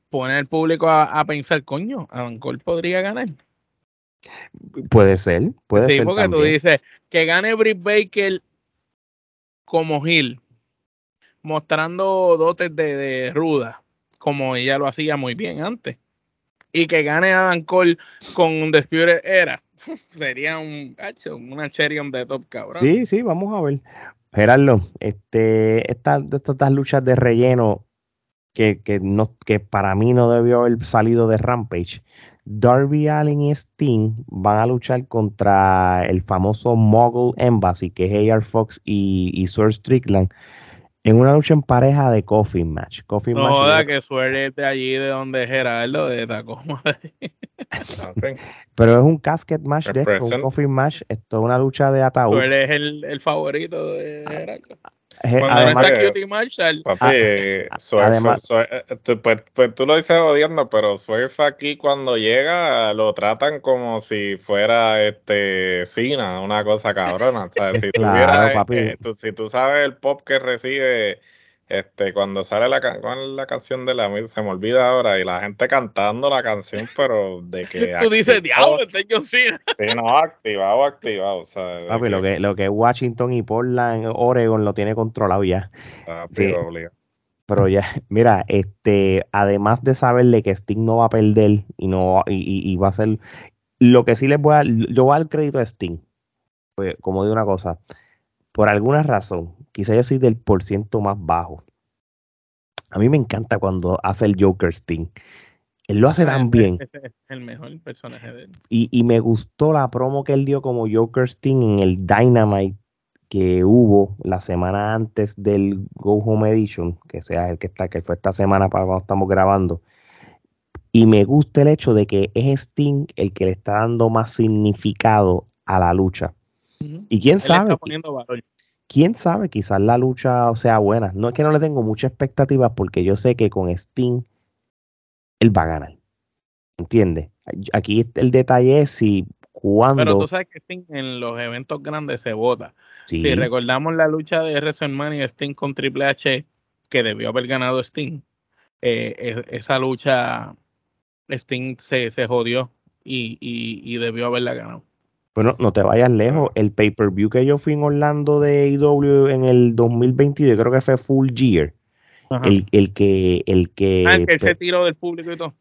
Speaker 3: pone al público a, pensar, coño, Cole podría ganar.
Speaker 2: Puede ser, puede ser. Sí,
Speaker 3: porque tú dices que gane Britt Baker como Hill, mostrando dotes de, ruda, como ella lo hacía muy bien antes. Y que gane Adam Cole con un Spirit Era. Sería un cacho, una cherry de top cabrón.
Speaker 2: Sí, sí, vamos a ver. Gerardo, este, estas, estas luchas de relleno que, no, que para mí no debió haber salido de Rampage. Darby Allen y Sting van a luchar contra el famoso Mogul Embassy, que es AR Fox y, y Sir Strickland, en una lucha en pareja de Coffee Match. Coffee
Speaker 3: no joda que suerte de allí de donde Gerardo de Tacoma.
Speaker 2: Pero es un casket match de esto, un coffee match. Esto es una lucha de ataúd. Tú
Speaker 3: eres el, el favorito de Gerardo. Cuando además, no está Cutie Marshall.
Speaker 4: Papi, ah, además, eh, pues, pues, tú lo dices odiando, pero Swerve aquí cuando llega lo tratan como si fuera este Cena, una cosa cabrona. Si, claro, eh, tú, si tú sabes el pop que recibe este, cuando sale la, la canción de la se me olvida ahora, y la gente cantando la canción, pero de que.
Speaker 3: Tú dices, diablo, este John Cena.
Speaker 4: Sí, no, activado, activado. O sea,
Speaker 2: Papi, lo, que, lo que es Washington y Portland, Oregon, lo tiene controlado ya. sí. Pero ya, mira, este, además de saberle que Sting no va a perder y no y, y, va a ser lo que sí les voy a yo voy a dar crédito a Sting. Pues, como digo una cosa, por alguna razón, quizá yo soy del por ciento más bajo. A mí me encanta cuando hace el Joker Sting. Él lo hace ah, tan bien.
Speaker 3: es el mejor personaje de él.
Speaker 2: Y, me gustó la promo que él dio como Joker Sting en el Dynamite que hubo la semana antes del Go Home Edition, que sea el que está, que fue esta semana para cuando estamos grabando. Y me gusta el hecho de que es Sting el que le está dando más significado a la lucha. Y quién sabe. Quién sabe, quizás la lucha sea buena. No es que no le tengo mucha expectativa porque yo sé que con Sting él va a ganar. ¿Entiendes? Aquí el detalle es si cuando.
Speaker 3: Pero tú sabes que Sting en los eventos grandes se vota. Si recordamos la lucha de WrestleMania Sting con Triple H, que debió haber ganado Sting, eh, esa lucha Sting se, se jodió y, y, y, debió haberla ganado.
Speaker 2: Bueno, no te vayas lejos. El pay-per-view que yo fui en Orlando de IW en el 2022, creo que fue Full Gear. El, el, que. El que,
Speaker 3: ah, el que se tiró del público y todo.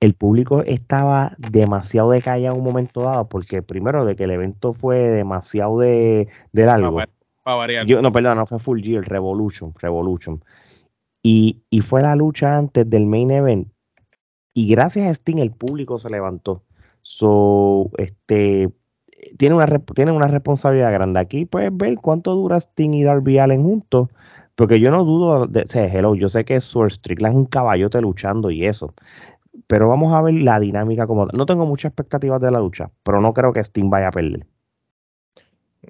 Speaker 2: El público estaba demasiado de calle en un momento dado, porque primero de que el evento fue demasiado de, de largo.
Speaker 3: Para variar.
Speaker 2: Yo, no, perdón, no fue Full Gear, Revolution. Revolution. Y, y fue la lucha antes del main event y gracias a Sting el público se levantó. So, este, tiene una, tiene una responsabilidad grande. Aquí puedes ver cuánto dura Sting y Darby Allen juntos, porque yo no dudo de, o hello, yo sé que Sword Strickland es un caballote luchando y eso, pero vamos a ver la dinámica como no tengo muchas expectativas de la lucha, pero no creo que Sting vaya a perder.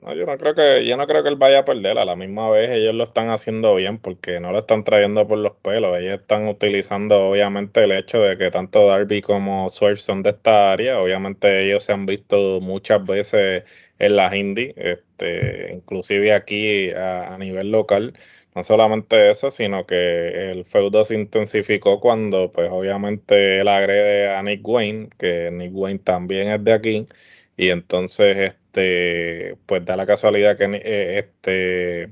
Speaker 4: No, yo no creo que, yo no creo que él vaya a perder. A la misma vez ellos lo están haciendo bien porque no lo están trayendo por los pelos. Ellos están utilizando obviamente el hecho de que tanto Darby como Swerve son de esta área. Obviamente ellos se han visto muchas veces en las indies, este, inclusive aquí a, nivel local. No solamente eso, sino que el feudo se intensificó cuando pues obviamente él agrede a Nick Wayne, que Nick Wayne también es de aquí. Y entonces, este, pues da la casualidad que eh, este,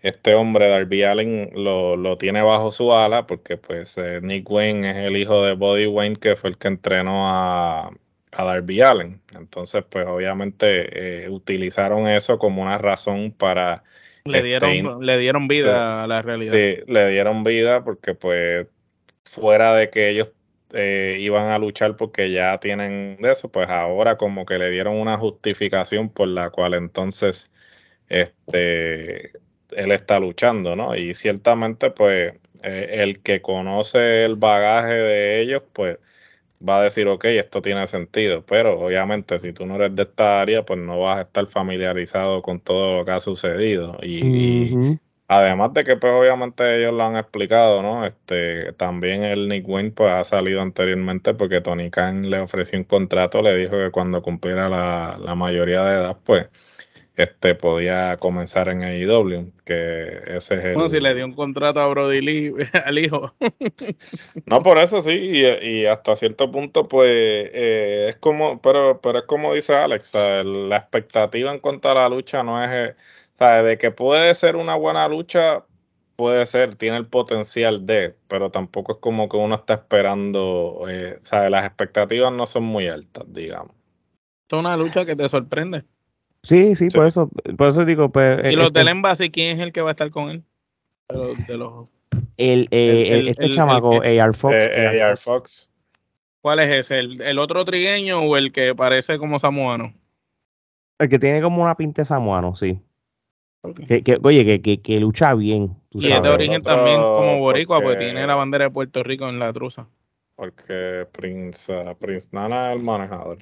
Speaker 4: este hombre, Darby Allen, lo, lo, tiene bajo su ala, porque pues eh, Nick Wayne es el hijo de Body Wayne, que fue el que entrenó a, a Darby Allen. Entonces, pues obviamente eh, utilizaron eso como una razón para...
Speaker 3: Le este, dieron, le dieron vida a la realidad.
Speaker 4: Sí, le dieron vida porque pues fuera de que ellos eh, iban a luchar porque ya tienen de eso, pues ahora como que le dieron una justificación por la cual entonces este él está luchando, ¿no? Y ciertamente pues eh, el que conoce el bagaje de ellos, pues va a decir, ok, esto tiene sentido, pero obviamente si tú no eres de esta área, pues no vas a estar familiarizado con todo lo que ha sucedido. y Además de que pues obviamente ellos lo han explicado, ¿no? Este, también el Nick Wayne pues ha salido anteriormente porque Tony Khan le ofreció un contrato, le dijo que cuando cumpliera la, mayoría de edad pues este podía comenzar en AEW, que ese es el...
Speaker 3: Bueno, si le dio un contrato a Brody Lee, al hijo.
Speaker 4: no, por eso sí, y, hasta cierto punto pues eh, es como, pero, pero es como dice Alex, la expectativa en cuanto a la lucha no es eh, de que puede ser una buena lucha, puede ser, tiene el potencial de, pero tampoco es como que uno está esperando, eh, Las expectativas no son muy altas, digamos.
Speaker 3: Es una lucha que te sorprende.
Speaker 2: Sí, sí, por eso, por eso digo, pues.
Speaker 3: ¿Y los este del envase, quién es el que va a estar con él? De los,
Speaker 2: el, eh, este chamaco, AR Fox.
Speaker 4: Eh, AR Fox.
Speaker 3: ¿Cuál es ese? ¿El, otro trigueño o el que parece como samuano?
Speaker 2: El que tiene como una pinta samuano, sí. Que, oye, que, que, lucha bien.
Speaker 3: y es de origen también como boricua, porque, tiene la bandera de Puerto Rico en la truza.
Speaker 4: Porque Prince, uh, Prince Nana es el manejador.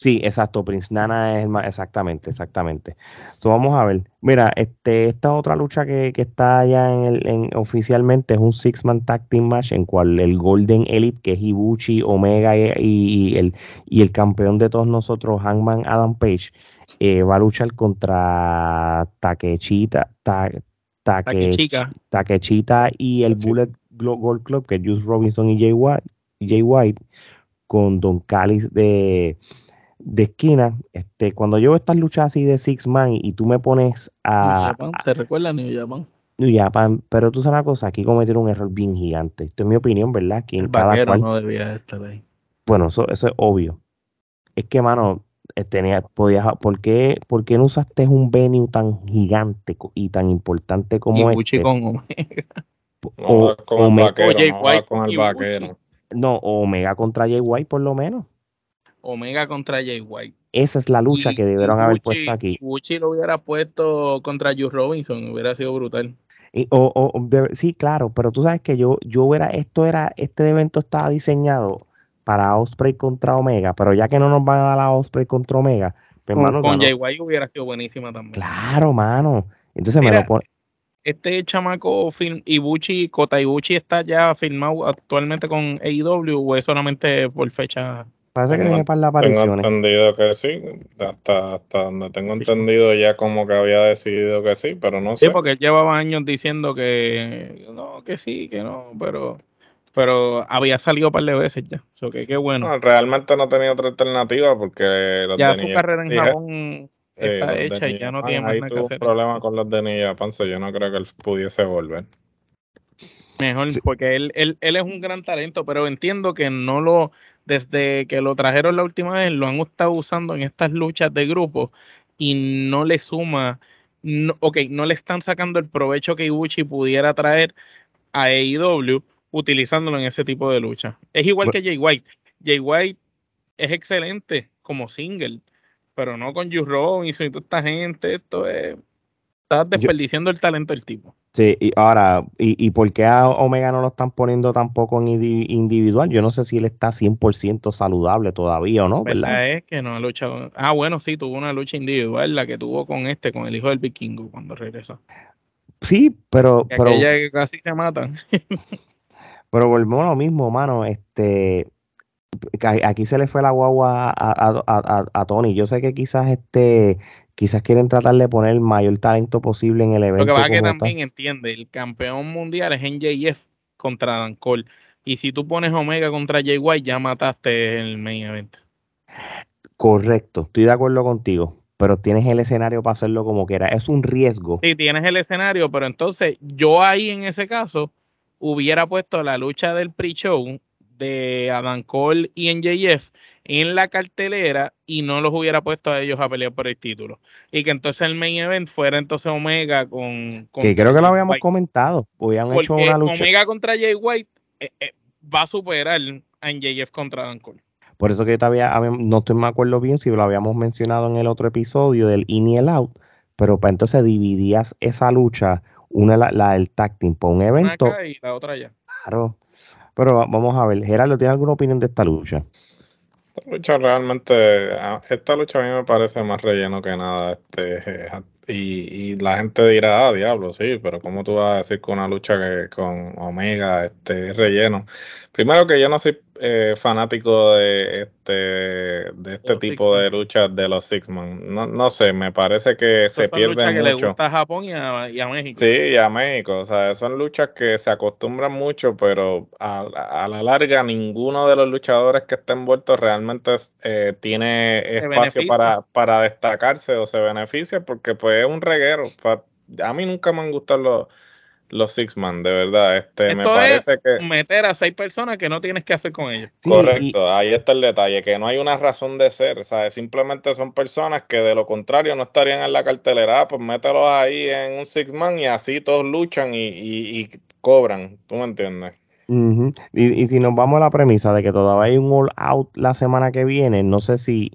Speaker 2: Sí, exacto, Prince Nana es el más, exactamente, exactamente. Entonces vamos a ver. Mira, este, esta otra lucha que, que está ya en el, en, oficialmente es un six-man tag team match en cual el Golden Elite, que es Ibuchi, Omega y, el, y el campeón de todos nosotros, Hangman Adam Page, eh, va a luchar contra Takechita, ta, Takechita y el Bullet Gold Club, que es Juice Robinson y Jay White, Jay White con Don Callis de, de esquina. Este, cuando yo veo estas luchas así de Six Man y tú me pones a.
Speaker 3: ¿Te recuerda New Japan?
Speaker 2: New Japan, pero tú sabes una cosa, aquí cometieron un error bien gigante. Esto es mi opinión, ¿verdad? Que
Speaker 3: el cada cual, no debía estar ahí.
Speaker 2: Bueno, eso, eso es obvio. Es que, mano, eh, tenía, podías, ¿por qué, ¿por qué no usaste un venue tan gigante y tan importante como
Speaker 3: este? con Omega.
Speaker 4: O, con, el vaquero, con el vaquero.
Speaker 2: No, Omega contra Jay White por lo menos.
Speaker 3: Omega contra Jay White.
Speaker 2: Esa es la lucha que debieron haber puesto aquí.
Speaker 3: Gucci lo hubiera puesto contra Joe Robinson, hubiera sido brutal.
Speaker 2: Y, o, o, sí, claro, pero tú sabes que yo, yo era, esto era, este evento estaba diseñado para Osprey contra Omega, pero ya que no nos van a dar la Osprey contra Omega,
Speaker 3: pues, con, con Jay White hubiera sido buenísima también.
Speaker 2: Claro, mano. Entonces me lo pone.
Speaker 3: Este chamaco film, Ibuchi, Kota Ibuchi está ya firmado actualmente con AEW o es solamente por fecha.
Speaker 2: Parece que
Speaker 4: Tengo-
Speaker 2: tiene par de
Speaker 4: Tengo
Speaker 2: apariciones.
Speaker 4: entendido que sí, hasta, hasta donde tengo entendido ya como que había decidido que sí, pero no
Speaker 3: Sí,
Speaker 4: sé.
Speaker 3: porque él llevaba años diciendo que no, que sí, que no, pero pero había salido un par de veces ya. So que qué bueno.
Speaker 4: No, realmente no tenía otra alternativa porque los
Speaker 3: ya
Speaker 4: de
Speaker 3: su carrera en Japón
Speaker 4: eh,
Speaker 3: está
Speaker 4: de
Speaker 3: hecha y ya no tiene más
Speaker 4: ahí
Speaker 3: nada que hacer.
Speaker 4: problema con los de so yo no creo que él pudiese volver.
Speaker 3: Mejor,
Speaker 2: Sí.
Speaker 3: porque él, él, él es un gran talento, pero entiendo que no lo, desde que lo trajeron la última vez, lo han estado usando en estas luchas de grupo y no le suma, no, ok, no le están sacando el provecho que Ibushi pudiera traer a AEW utilizándolo en ese tipo de lucha. Es igual que Jay White. Jay White es excelente como single, pero no con Juice Robinson y toda esta gente. Esto es. Estás desperdiciando el talento del tipo.
Speaker 2: Sí, y ahora, ¿y, y por qué a Omega no lo están poniendo tampoco en indi- individual? Yo no sé si él está 100% saludable todavía o no, ¿verdad?
Speaker 3: verdad es que no ha luchado. Ah, bueno, sí, tuvo una lucha individual, la que tuvo con este, con el hijo del vikingo cuando regresó.
Speaker 2: Sí, pero,
Speaker 3: Que
Speaker 2: pero,
Speaker 3: que casi se matan.
Speaker 2: pero volvemos a lo mismo, mano. Este, aquí se le fue la guagua a, a- a- a- a Tony. Yo sé que quizás este, quizás quieren tratar de poner el mayor talento posible en el evento.
Speaker 3: Lo que pasa es que también entiende, el campeón mundial es NJF contra Dan Cole. Y si tú pones Omega contra Jay White, ya mataste el main event.
Speaker 2: Correcto, estoy de acuerdo contigo, pero tienes el escenario para hacerlo como quiera. Es un riesgo.
Speaker 3: Sí, tienes el escenario, pero entonces yo ahí en ese caso hubiera puesto la lucha del pre-show de Adam Cole y NJF en la cartelera y no los hubiera puesto a ellos a pelear por el título. Y que entonces el main event fuera entonces Omega con... con
Speaker 2: que creo que lo habíamos
Speaker 3: White.
Speaker 2: comentado. Habían hecho una lucha.
Speaker 3: Omega contra Jay White eh, eh, va a superar a NJF contra Dan Cole.
Speaker 2: Por eso que todavía no estoy me acuerdo bien si lo habíamos mencionado en el otro episodio del in y el out, pero para entonces dividías esa lucha, una la, la del tag team, por un
Speaker 3: Una
Speaker 2: evento,
Speaker 3: acá y la otra allá.
Speaker 2: claro. Pero va- vamos a ver, Gerardo, ¿tiene alguna opinión de esta lucha?
Speaker 4: Esta lucha realmente, esta lucha a mí me parece más relleno que nada. Este, y, y la gente dirá, ah, diablo, sí, pero ¿cómo tú vas a decir que una lucha que con Omega este, es relleno? Primero que yo no soy eh, fanático de este, de este tipo de luchas de los Six Man. No, no sé, me parece que se
Speaker 3: son luchas
Speaker 4: pierden
Speaker 3: que le
Speaker 4: mucho.
Speaker 3: gusta a Japón y a, y a México.
Speaker 4: Sí, y a México, o sea, son luchas que se acostumbran mucho, pero a, a la larga ninguno de los luchadores que está envuelto realmente eh, tiene espacio para, para destacarse o se beneficia porque pues es un reguero. A mí nunca me han gustado los, los Six Man, de verdad. Este, me
Speaker 3: es
Speaker 4: parece que...
Speaker 3: Meter a seis personas que no tienes que hacer con ellos.
Speaker 2: Sí,
Speaker 4: Correcto, ahí está el detalle, que no hay una razón de ser, ¿sabes? Simplemente son personas que de lo contrario no estarían en la cartelera, Ah, pues mételos ahí en un six man y así todos luchan y, y- y cobran, ¿tú me entiendes?
Speaker 2: Y, y si nos vamos a la premisa de que todavía hay un all out la semana que viene, no sé si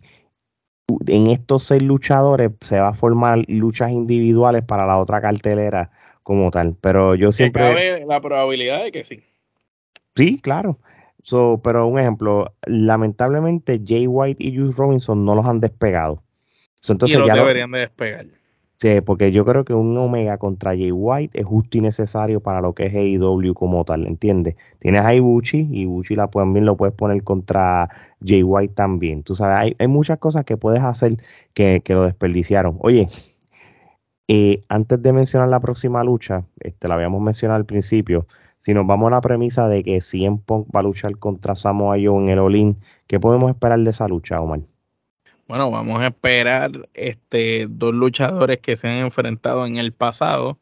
Speaker 2: en estos seis luchadores se va a formar luchas individuales para la otra cartelera como tal, pero yo siempre...
Speaker 3: cabe la probabilidad de que sí.
Speaker 2: Sí, claro. So, pero un ejemplo, lamentablemente Jay White y Juice Robinson no los han despegado. So, entonces
Speaker 3: y los
Speaker 2: ya
Speaker 3: deberían de despegar.
Speaker 2: sí, porque yo creo que un Omega contra Jay White es justo y necesario para lo que es AEW como tal, ¿entiendes? Tienes a Ibuchi, y Ibuchi la, también lo puedes poner contra Jay White también. Tú sabes, hay, hay muchas cosas que puedes hacer que, que lo desperdiciaron. Oye, eh, antes de mencionar la próxima lucha, este, la habíamos mencionado al principio, si nos vamos a la premisa de que CM Punk va a luchar contra Samoa Joe en el Olin, ¿qué podemos esperar de esa lucha, Omar?
Speaker 3: Bueno, vamos a esperar este dos luchadores que se han enfrentado en el pasado,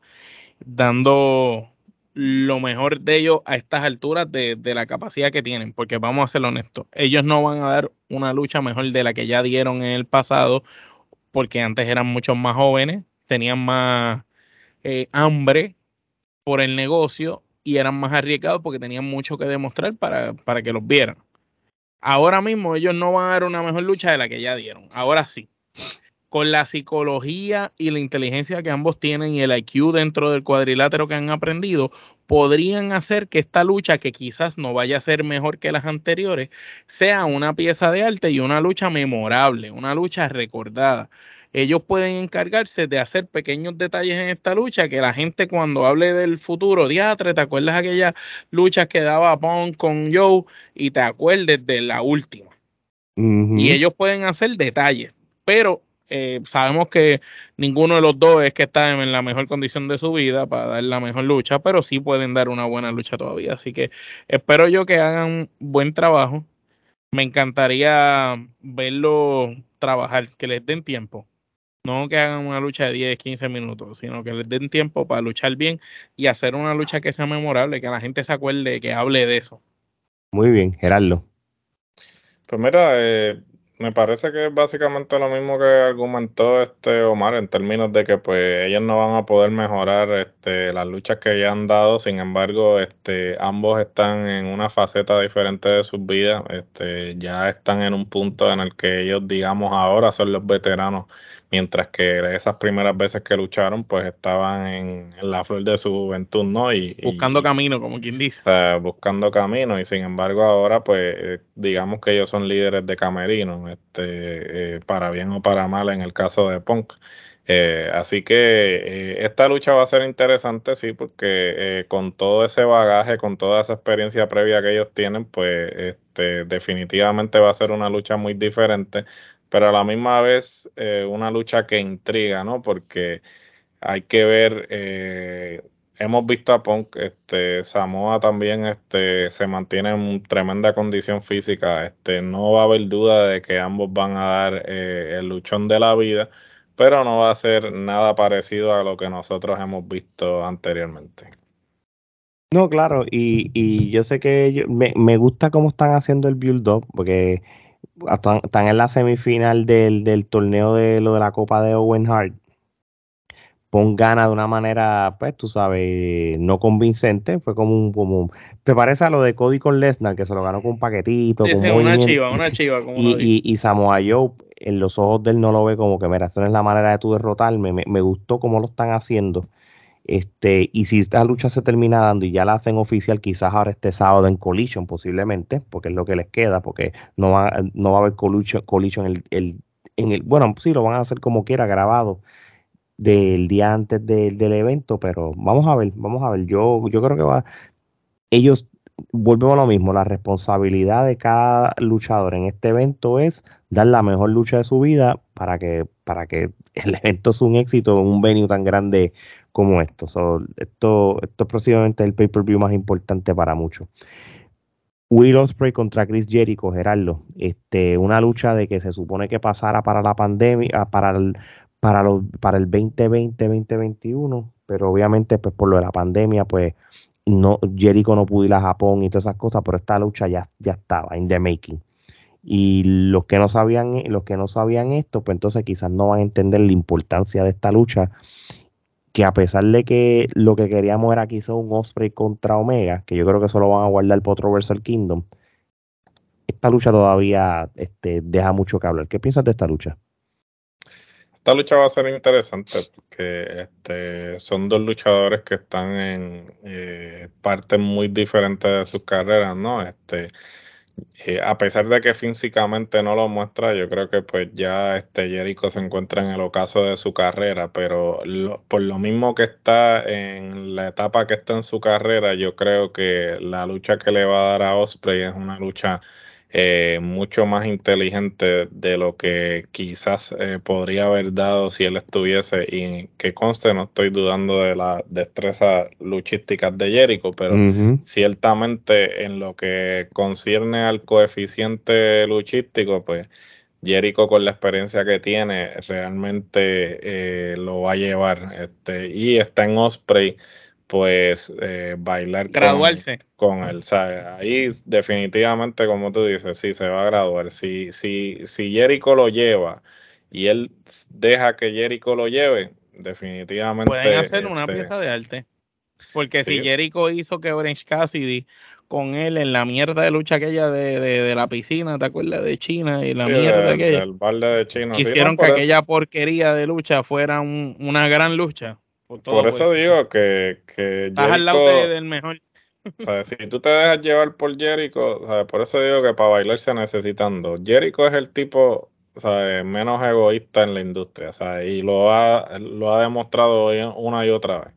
Speaker 3: dando lo mejor de ellos a estas alturas de, de la capacidad que tienen, porque vamos a ser honestos, ellos no van a dar una lucha mejor de la que ya dieron en el pasado, porque antes eran muchos más jóvenes, tenían más eh, hambre por el negocio y eran más arriesgados porque tenían mucho que demostrar para, para que los vieran. Ahora mismo ellos no van a dar una mejor lucha de la que ya dieron. Ahora sí. Con la psicología y la inteligencia que ambos tienen y el IQ dentro del cuadrilátero que han aprendido, podrían hacer que esta lucha, que quizás no vaya a ser mejor que las anteriores, sea una pieza de arte y una lucha memorable, una lucha recordada. Ellos pueden encargarse de hacer pequeños detalles en esta lucha que la gente cuando hable del futuro, diatre, ¿te acuerdas aquellas luchas que daba Punk con Joe? Y te acuerdes de la última. Y ellos pueden hacer detalles, pero eh, sabemos que ninguno de los dos es que está en la mejor condición de su vida para dar la mejor lucha, pero sí pueden dar una buena lucha todavía. Así que espero yo que hagan buen trabajo. Me encantaría verlo trabajar, que les den tiempo. No que hagan una lucha de 10, 15 minutos, sino que les den tiempo para luchar bien y hacer una lucha que sea memorable, que la gente se acuerde, que hable de eso.
Speaker 2: Muy bien, Gerardo.
Speaker 4: Pues mira, eh, me parece que es básicamente lo mismo que argumentó este Omar en términos de que pues ellos no van a poder mejorar este, las luchas que ya han dado, sin embargo, este, ambos están en una faceta diferente de sus vidas, este, ya están en un punto en el que ellos, digamos, ahora son los veteranos mientras que esas primeras veces que lucharon, pues estaban en, la flor de su juventud, ¿no? Y,
Speaker 3: buscando camino, como quien dice.
Speaker 4: buscando camino, y sin embargo ahora, pues, eh, digamos que ellos son líderes de camerino, este, eh, para bien o para mal en el caso de Punk. Eh, así que esta lucha va a ser interesante, sí, porque con todo ese bagaje, con toda esa experiencia previa que ellos tienen, pues este, definitivamente va a ser una lucha muy diferente pero a la misma vez eh, una lucha que intriga, ¿no? Porque hay que ver, eh, hemos visto a Punk, este, Samoa también este, se mantiene en tremenda condición física, este, no va a haber duda de que ambos van a dar eh, el luchón de la vida, pero no va a ser nada parecido a lo que nosotros hemos visto anteriormente.
Speaker 2: No, claro, y, y yo sé que me, me gusta cómo están haciendo el build-up, porque están, en la semifinal del, torneo de lo de la Copa de Owen Hart. Pon gana de una manera, pues tú sabes, no convincente. Fue como un, como ¿Te parece a lo de Cody con Lesnar, que se lo ganó con un paquetito?
Speaker 3: una chiva, una chiva. Como
Speaker 2: y, y, y, Samoa Joe, en los ojos de él no lo ve como que, mira, esa no es la manera de tú derrotarme. Me, me gustó cómo lo están haciendo. Este, y si esta lucha se termina dando y ya la hacen oficial, quizás ahora este sábado en Collision posiblemente, porque es lo que les queda, porque no va, no va a haber Collision, en, el, en el, bueno, sí, lo van a hacer como quiera, grabado del día antes del evento, pero vamos a ver, vamos a ver, yo, yo creo que va, ellos, volvemos a lo mismo, la responsabilidad de cada luchador en este evento es dar la mejor lucha de su vida para que, para que el evento sea un éxito en un venue tan grande como esto. esto, esto es posiblemente el pay-per-view más importante para muchos. Will Ospreay contra Chris Jericho, Gerardo. Este, una lucha de que se supone que pasara para la pandemia, ah, para el, para los, para el 2020-2021, pero obviamente pues por lo de la pandemia, pues no, Jericho no pudo ir a Japón y todas esas cosas, pero esta lucha ya, ya estaba in the making. Y los que no sabían, los que no sabían esto, pues entonces quizás no van a entender la importancia de esta lucha que a pesar de que lo que queríamos era quizá un Osprey contra Omega, que yo creo que eso lo van a guardar por otro Versal Kingdom, esta lucha todavía este, deja mucho que hablar. ¿Qué piensas de esta lucha?
Speaker 4: Esta lucha va a ser interesante porque este, son dos luchadores que están en eh, partes muy diferentes de sus carreras, ¿no? Este, eh, a pesar de que físicamente no lo muestra, yo creo que pues ya este Jericho se encuentra en el ocaso de su carrera, pero por lo mismo que está en la etapa que está en su carrera, yo creo que la lucha que le va a dar a Osprey es una lucha eh, mucho más inteligente de lo que quizás eh, podría haber dado si él estuviese y que conste, no estoy dudando de la destreza luchística de Jericho, pero ciertamente en lo que concierne al coeficiente luchístico, pues Jericho con la experiencia que tiene realmente eh, lo va a llevar este, y está en Osprey pues eh, bailar
Speaker 3: graduarse
Speaker 4: con, él. ahí definitivamente, como tú dices, sí se va a graduar. Si, si, si Jericho lo lleva y él deja que Jericho lo lleve, definitivamente.
Speaker 3: Pueden hacer una este, pieza de arte. Porque si Jericho hizo que Orange Cassidy con él en la mierda de lucha aquella de, de, la piscina, ¿te acuerdas? De China y la mierda aquella.
Speaker 4: de China.
Speaker 3: Hicieron que aquella porquería de lucha fuera una gran lucha.
Speaker 4: Por, eso digo que, que
Speaker 3: Estás al lado del mejor.
Speaker 4: si tú te dejas llevar por Jericho, por eso digo que para bailar se necesitando. Jericho es el tipo menos egoísta en la industria y lo ha, lo ha demostrado una y otra vez.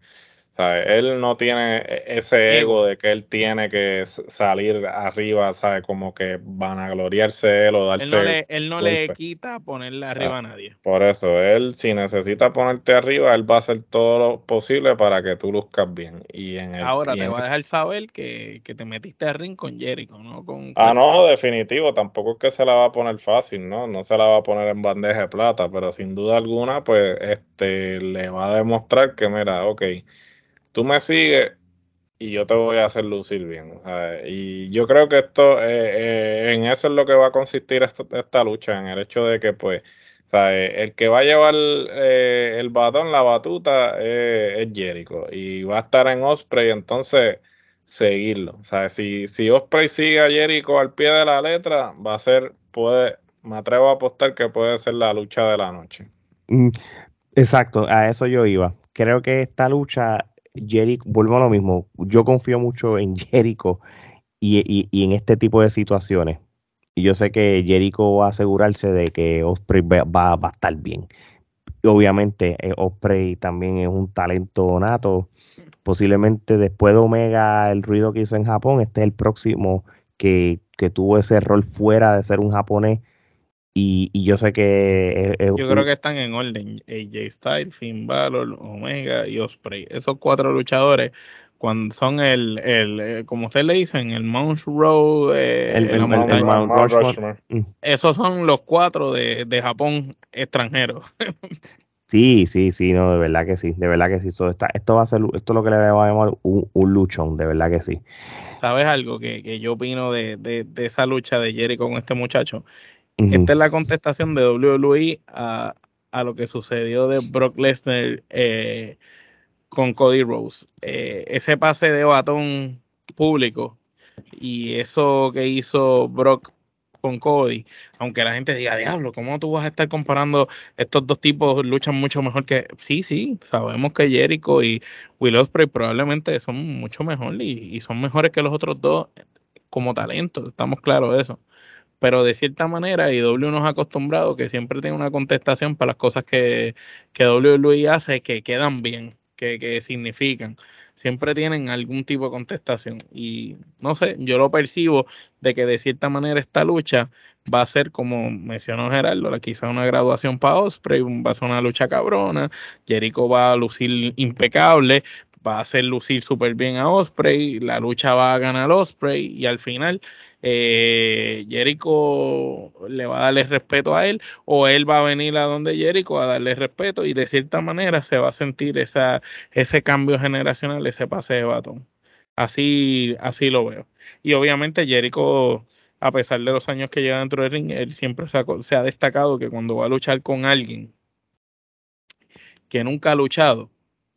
Speaker 4: Él no tiene ese ego de que él tiene que salir arriba, ¿sabe? Como que van a gloriarse él o darse.
Speaker 3: Él no le, él no le quita ponerle arriba a nadie.
Speaker 4: Por eso, él, si necesita ponerte arriba, él va a hacer todo lo posible para que tú luzcas bien. Y en
Speaker 3: Ahora te va a dejar saber que, te metiste a ring con Jericho, ¿no? Con,
Speaker 4: ah, no, definitivo. Tampoco es que se la va a poner fácil, ¿no? No se la va a poner en bandeja de plata, pero sin duda alguna, pues, este, le va a demostrar que, mira, ok tú me sigues y yo te voy a hacer lucir bien. Y yo creo que esto, eh, eh, en eso es lo que va a consistir esta, lucha, en el hecho de que, pues, el que va a llevar eh, el batón, la batuta, es Jericho y va a estar en Osprey, entonces seguirlo. O sea, si, si Osprey sigue a Jericho al pie de la letra, va a ser, puede, me atrevo a apostar que puede ser la lucha de la noche.
Speaker 2: Mm, exacto, a eso yo iba. Creo que esta lucha Jericho, vuelvo a lo mismo, yo confío mucho en Jericho y, en este tipo de situaciones. Y yo sé que Jericho va a asegurarse de que Osprey va, a estar bien. obviamente, eh, Osprey también es un talento nato. Posiblemente después de Omega, el ruido que hizo en Japón, este es el próximo que, que tuvo ese rol fuera de ser un japonés y, yo sé que.
Speaker 3: yo creo que están en orden: AJ Styles, Finn Balor, Omega y Osprey. Esos cuatro luchadores, cuando son el, el eh, como ustedes le dicen, el Mount Road, eh, el, mm. Esos son los cuatro de, de Japón extranjeros.
Speaker 2: sí, sí, sí, no, de verdad que sí, de verdad que sí. Esto, esto va a ser, esto es lo que le vamos a llamar un, un luchón, de verdad que sí.
Speaker 3: ¿Sabes algo que, que yo opino de, de, de, esa lucha de Jerry con este muchacho? Esta es la contestación de WWE a, lo que sucedió de Brock Lesnar eh, con Cody Rose. Eh, ese pase de batón público y eso que hizo Brock con Cody, aunque la gente diga, diablo, ¿cómo tú vas a estar comparando estos dos tipos? Luchan mucho mejor que... Sí, sí, sabemos que Jericho y Will Ospreay probablemente son mucho mejor y, y son mejores que los otros dos como talento, estamos claros de eso pero de cierta manera y W nos ha acostumbrado que siempre tiene una contestación para las cosas que, que WWE hace que quedan bien, que, que significan. Siempre tienen algún tipo de contestación. Y no sé, yo lo percibo de que de cierta manera esta lucha va a ser como mencionó Gerardo, quizá una graduación para Osprey, va a ser una lucha cabrona, Jericho va a lucir impecable, va a hacer lucir súper bien a Osprey, la lucha va a ganar Osprey y al final eh, Jericho le va a darle respeto a él o él va a venir a donde Jericho a darle respeto y de cierta manera se va a sentir esa, ese cambio generacional, ese pase de batón. Así, así lo veo. Y obviamente Jericho, a pesar de los años que lleva dentro del ring, él siempre se ha, destacado que cuando va a luchar con alguien que nunca ha luchado,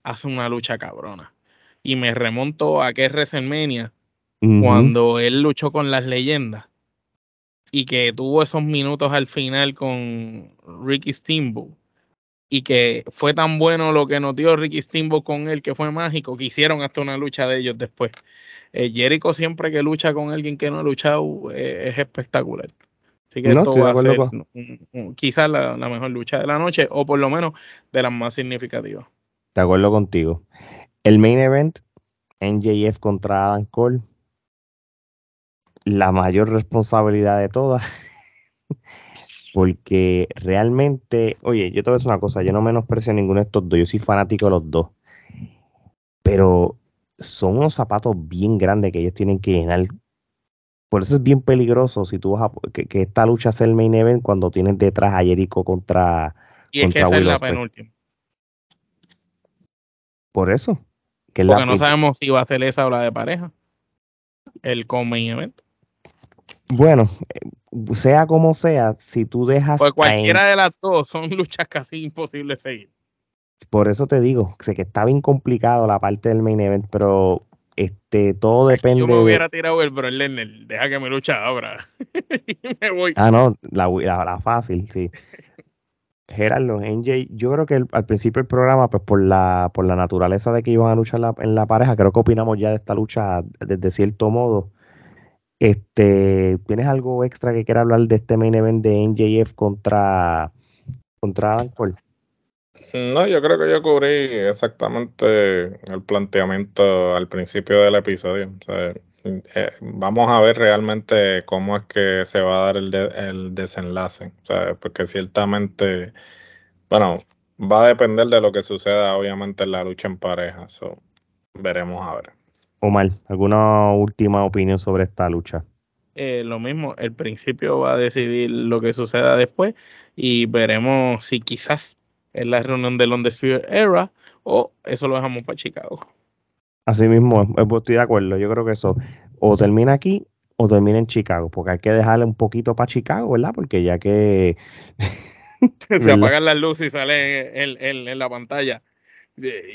Speaker 3: hace una lucha cabrona. Y me remonto a que es WrestleMania cuando él luchó con las leyendas y que tuvo esos minutos al final con Ricky Steamboat y que fue tan bueno lo que nos dio Ricky Steamboat con él que fue mágico que hicieron hasta una lucha de ellos después. Eh, Jericho siempre que lucha con alguien que no ha luchado eh, es espectacular. Así que esto va a ser quizás la, mejor lucha de la noche o por lo menos de las más significativas.
Speaker 2: De acuerdo contigo. El main event, NJF contra Adam Cole la mayor responsabilidad de todas. Porque realmente, oye, yo te voy a decir una cosa, yo no menosprecio a ninguno de estos dos, yo soy fanático de los dos. Pero son unos zapatos bien grandes que ellos tienen que llenar. Por eso es bien peligroso si tú vas a, que, esta lucha sea el main event cuando tienes detrás a Jericho contra.
Speaker 3: Y es que esa es la penúltima.
Speaker 2: Por eso.
Speaker 3: Que Porque no sabemos si va a ser esa o la de pareja. El main event.
Speaker 2: Bueno, sea como sea, si tú dejas.
Speaker 3: Pues cualquiera de las dos son luchas casi imposibles de seguir.
Speaker 2: Por eso te digo, sé que está bien complicado la parte del main event, pero este todo depende. Yo
Speaker 3: me hubiera tirado el Bro deja que me lucha ahora. y me voy.
Speaker 2: Ah, no, la, la, fácil, sí. Gerardo, NJ, yo creo que al principio del programa, pues por la, por la naturaleza de que iban a luchar en la pareja, creo que opinamos ya de esta lucha desde cierto modo. Este, ¿Tienes algo extra que quieras hablar de este main event de NJF contra, contra Cole?
Speaker 4: No, yo creo que yo cubrí exactamente el planteamiento al principio del episodio. Eh, vamos a ver realmente cómo es que se va a dar el, el desenlace. porque ciertamente, bueno, va a depender de lo que suceda, obviamente, en la lucha en pareja. veremos a ver.
Speaker 2: Omar, ¿alguna última opinión sobre esta lucha?
Speaker 3: Eh, lo mismo, el principio va a decidir lo que suceda después y veremos si quizás es la reunión del Undisputed Era o eso lo dejamos para Chicago.
Speaker 2: Así mismo, estoy de acuerdo. Yo creo que eso o termina aquí o termina en Chicago, porque hay que dejarle un poquito para Chicago, ¿verdad? Porque ya que...
Speaker 3: Se apagan las luces y sale en, la pantalla.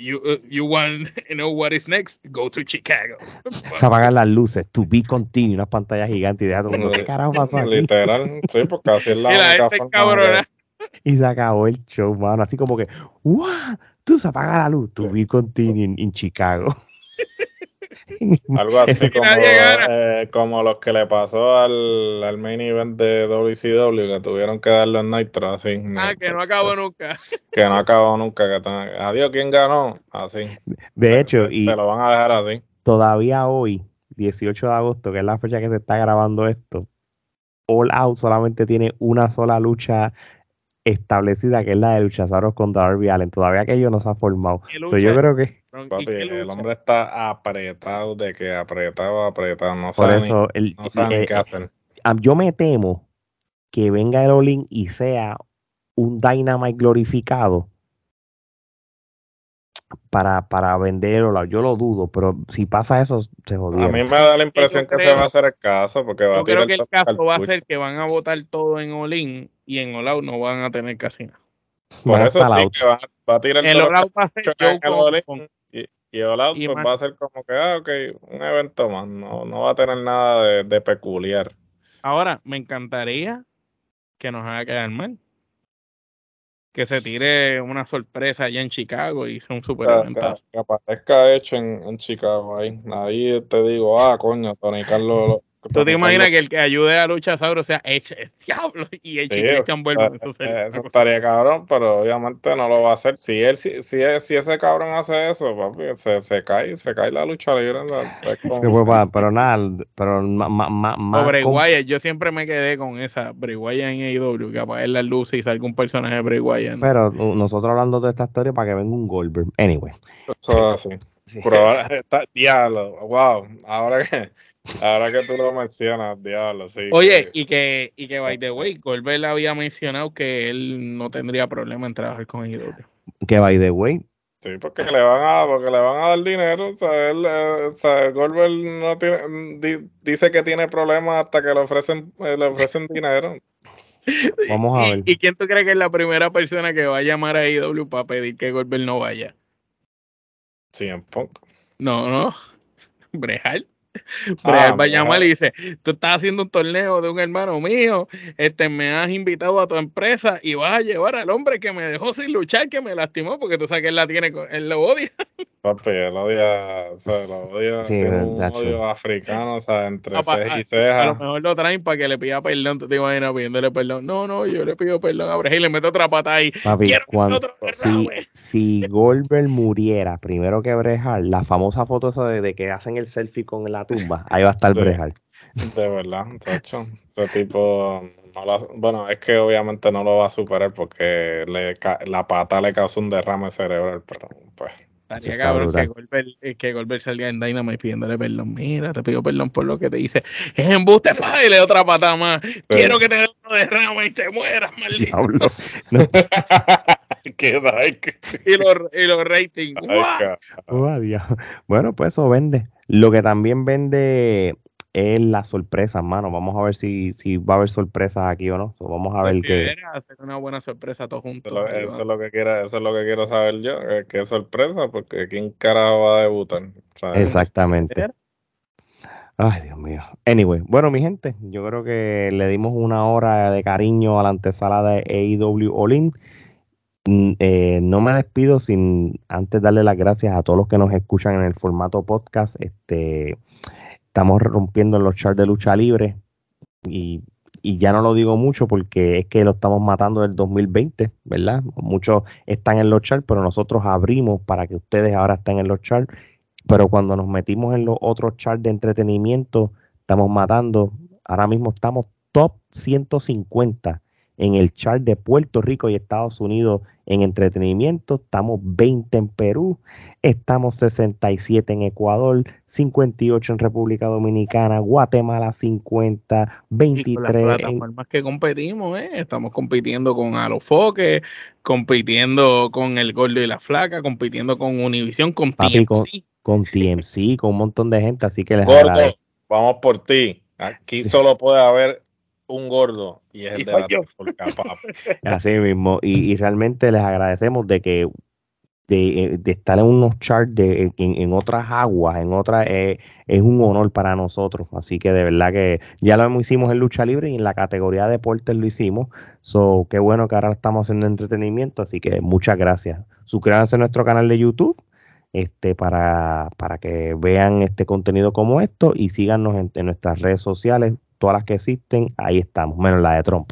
Speaker 3: You, uh, you want to know what is next? Go to Chicago.
Speaker 2: Se apagan las luces, to be continued, una pantalla gigante y deja todo el mundo, ¿qué carajo pasó aquí?
Speaker 4: Literal, sí, porque así es la
Speaker 3: y la gente cabrona.
Speaker 2: Y se acabó el show, mano, así como que, ¡wow! Tú se apaga la luz, to be continued in Chicago.
Speaker 4: Algo así como, eh, como los que le pasó al, al, main event de WCW, que tuvieron que darle en Nitro, así.
Speaker 3: Ah, que no acabó nunca.
Speaker 4: Que no acabó nunca. Que adiós, ¿quién ganó? Así.
Speaker 2: De hecho, y.
Speaker 4: Te lo van a dejar así.
Speaker 2: Todavía hoy, 18 de agosto, que es la fecha que se está grabando esto, All Out solamente tiene una sola lucha establecida, que es la de luchasaros contra Darby Allen. Todavía aquello no se ha formado. yo creo que
Speaker 4: el hombre está apretado de que apretado, apretado. No
Speaker 2: Por
Speaker 4: sabe,
Speaker 2: eso,
Speaker 4: ni, no sabe
Speaker 2: eh,
Speaker 4: qué hacer.
Speaker 2: Yo me temo que venga el Olin y sea un Dynamite glorificado para, para venderlo. Yo lo dudo, pero si pasa eso, se jodió.
Speaker 4: A mí me da la impresión que se va a hacer el caso. Porque va
Speaker 3: yo
Speaker 4: a
Speaker 3: creo que el caso va a ser que van a votar todo en Olin y en Olau no van a tener casi nada.
Speaker 4: Por eso sí, que va, va, a tirar
Speaker 3: el Olau va a ser Joe
Speaker 4: con, y All Out pues, va a ser como que, ah, ok, un evento más, no, no va a tener nada de, peculiar.
Speaker 3: Ahora, me encantaría que nos haga quedar mal. Que se tire una sorpresa allá en Chicago y sea un super evento.
Speaker 4: Que, aparezca hecho en, en Chicago ahí. Ahí te digo, ah, coño, Tony Carlos
Speaker 3: ¿Tú te imaginas que el que ayude a Lucha Sauro sea Eche, el diablo y el sí, Christian vuelve?
Speaker 4: Eso, estaría cabrón, pero obviamente no lo va a hacer. Si él, si, si, si ese cabrón hace eso, papi, se, se cae, se cae la lucha libre.
Speaker 2: pero nada, pero más.
Speaker 3: Bray Wyatt, yo siempre me quedé con esa Bray Wyatt en AEW, que apague las luces y salga un personaje de Bray Wyatt.
Speaker 2: Pero nosotros hablando de esta historia para que venga un Goldberg. Anyway.
Speaker 4: Eso así. Pero ahora está, diablo, wow, ahora que Ahora que tú lo mencionas, diablo, sí.
Speaker 3: Oye, y que, y que by the way, Goldberg había mencionado que él no tendría problema en trabajar con IW.
Speaker 2: Que by the way.
Speaker 4: Sí, porque le van a, porque le van a dar dinero. O sea, él, eh, o sea, Goldberg no tiene, dice que tiene problemas hasta que le ofrecen, eh, le ofrecen dinero.
Speaker 2: Vamos a ver.
Speaker 3: ¿Y, quién tú crees que es la primera persona que va a llamar a IW para pedir que Goldberg no vaya?
Speaker 4: Sí, un poco.
Speaker 3: No, no. Brejal. Ah, va a llamar y dice, tú estás haciendo un torneo de un hermano mío, este, me has invitado a tu empresa y vas a llevar al hombre que me dejó sin luchar, que me lastimó, porque tú sabes que él la tiene, él lo odia.
Speaker 4: Papi, él odia, o sea, lo odia, sí, un odio africano, o sea, entre ceja y ceja.
Speaker 3: A lo mejor lo traen para que le pida perdón, tú te imaginas pidiéndole perdón. No, no, yo le pido perdón a Brejil, le meto otra pata ahí.
Speaker 2: Papi, cuando, si, si Goldberg muriera primero que Brejal, la famosa foto esa de, de, que hacen el selfie con la tumba, ahí va a estar Brejal.
Speaker 4: De verdad, hecho, ese tipo bueno, es que obviamente no lo va a superar porque le, la pata le causa un derrame cerebral, pero pues
Speaker 3: Estaría cabrón que Goldberg, eh, que Goldberg salga en Dynamite pidiéndole perdón. Mira, te pido perdón por lo que te hice. Es embuste, y le otra pata más. Quiero que te dé otro derrame y te mueras, maldito. y los, y los ratings.
Speaker 2: bueno, pues eso vende. Lo que también vende es la sorpresa, mano. Vamos a ver si, si va a haber sorpresas aquí o no. vamos a ver qué.
Speaker 3: hacer una buena sorpresa todos juntos.
Speaker 4: Eso, es lo que quiero, eso es lo que quiero saber yo. Eh, ¿Qué sorpresa? Porque ¿quién carajo va a debutar?
Speaker 2: Exactamente. Ay, Dios mío. Anyway, bueno, mi gente, yo creo que le dimos una hora de cariño a la antesala de AEW All mm, eh, no me despido sin antes darle las gracias a todos los que nos escuchan en el formato podcast. Este, Estamos rompiendo los charts de lucha libre y y ya no lo digo mucho porque es que lo estamos matando del 2020, ¿verdad? Muchos están en los charts, pero nosotros abrimos para que ustedes ahora estén en los charts. Pero cuando nos metimos en los otros charts de entretenimiento, estamos matando. Ahora mismo estamos top 150 en el chart de Puerto Rico y Estados Unidos en entretenimiento, estamos 20 en Perú, estamos 67 en Ecuador, 58 en República Dominicana, Guatemala 50, 23
Speaker 3: y con las que competimos, ¿eh? estamos compitiendo con Alofoque, compitiendo con El Gordo y la Flaca, compitiendo con Univision, con TMC.
Speaker 2: Con, TMC, con un montón de gente, así que les Gordo,
Speaker 4: vamos por ti. Aquí solo puede haber un gordo y es el de
Speaker 2: la Así mismo, y, realmente les agradecemos de que de, estar en unos charts de, en, otras aguas, en otras, eh, es un honor para nosotros. Así que de verdad que ya lo hicimos en lucha libre y en la categoría de deportes lo hicimos. So, qué bueno que ahora estamos haciendo entretenimiento. Así que muchas gracias. Suscríbanse a nuestro canal de YouTube este, para, para que vean este contenido como esto y síganos en nuestras redes sociales todas las que existen, ahí estamos, menos la de Trump.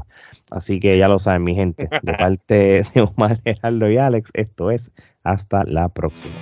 Speaker 2: Así que ya lo saben, mi gente. De parte de Omar Geraldo y Alex, esto es hasta la próxima.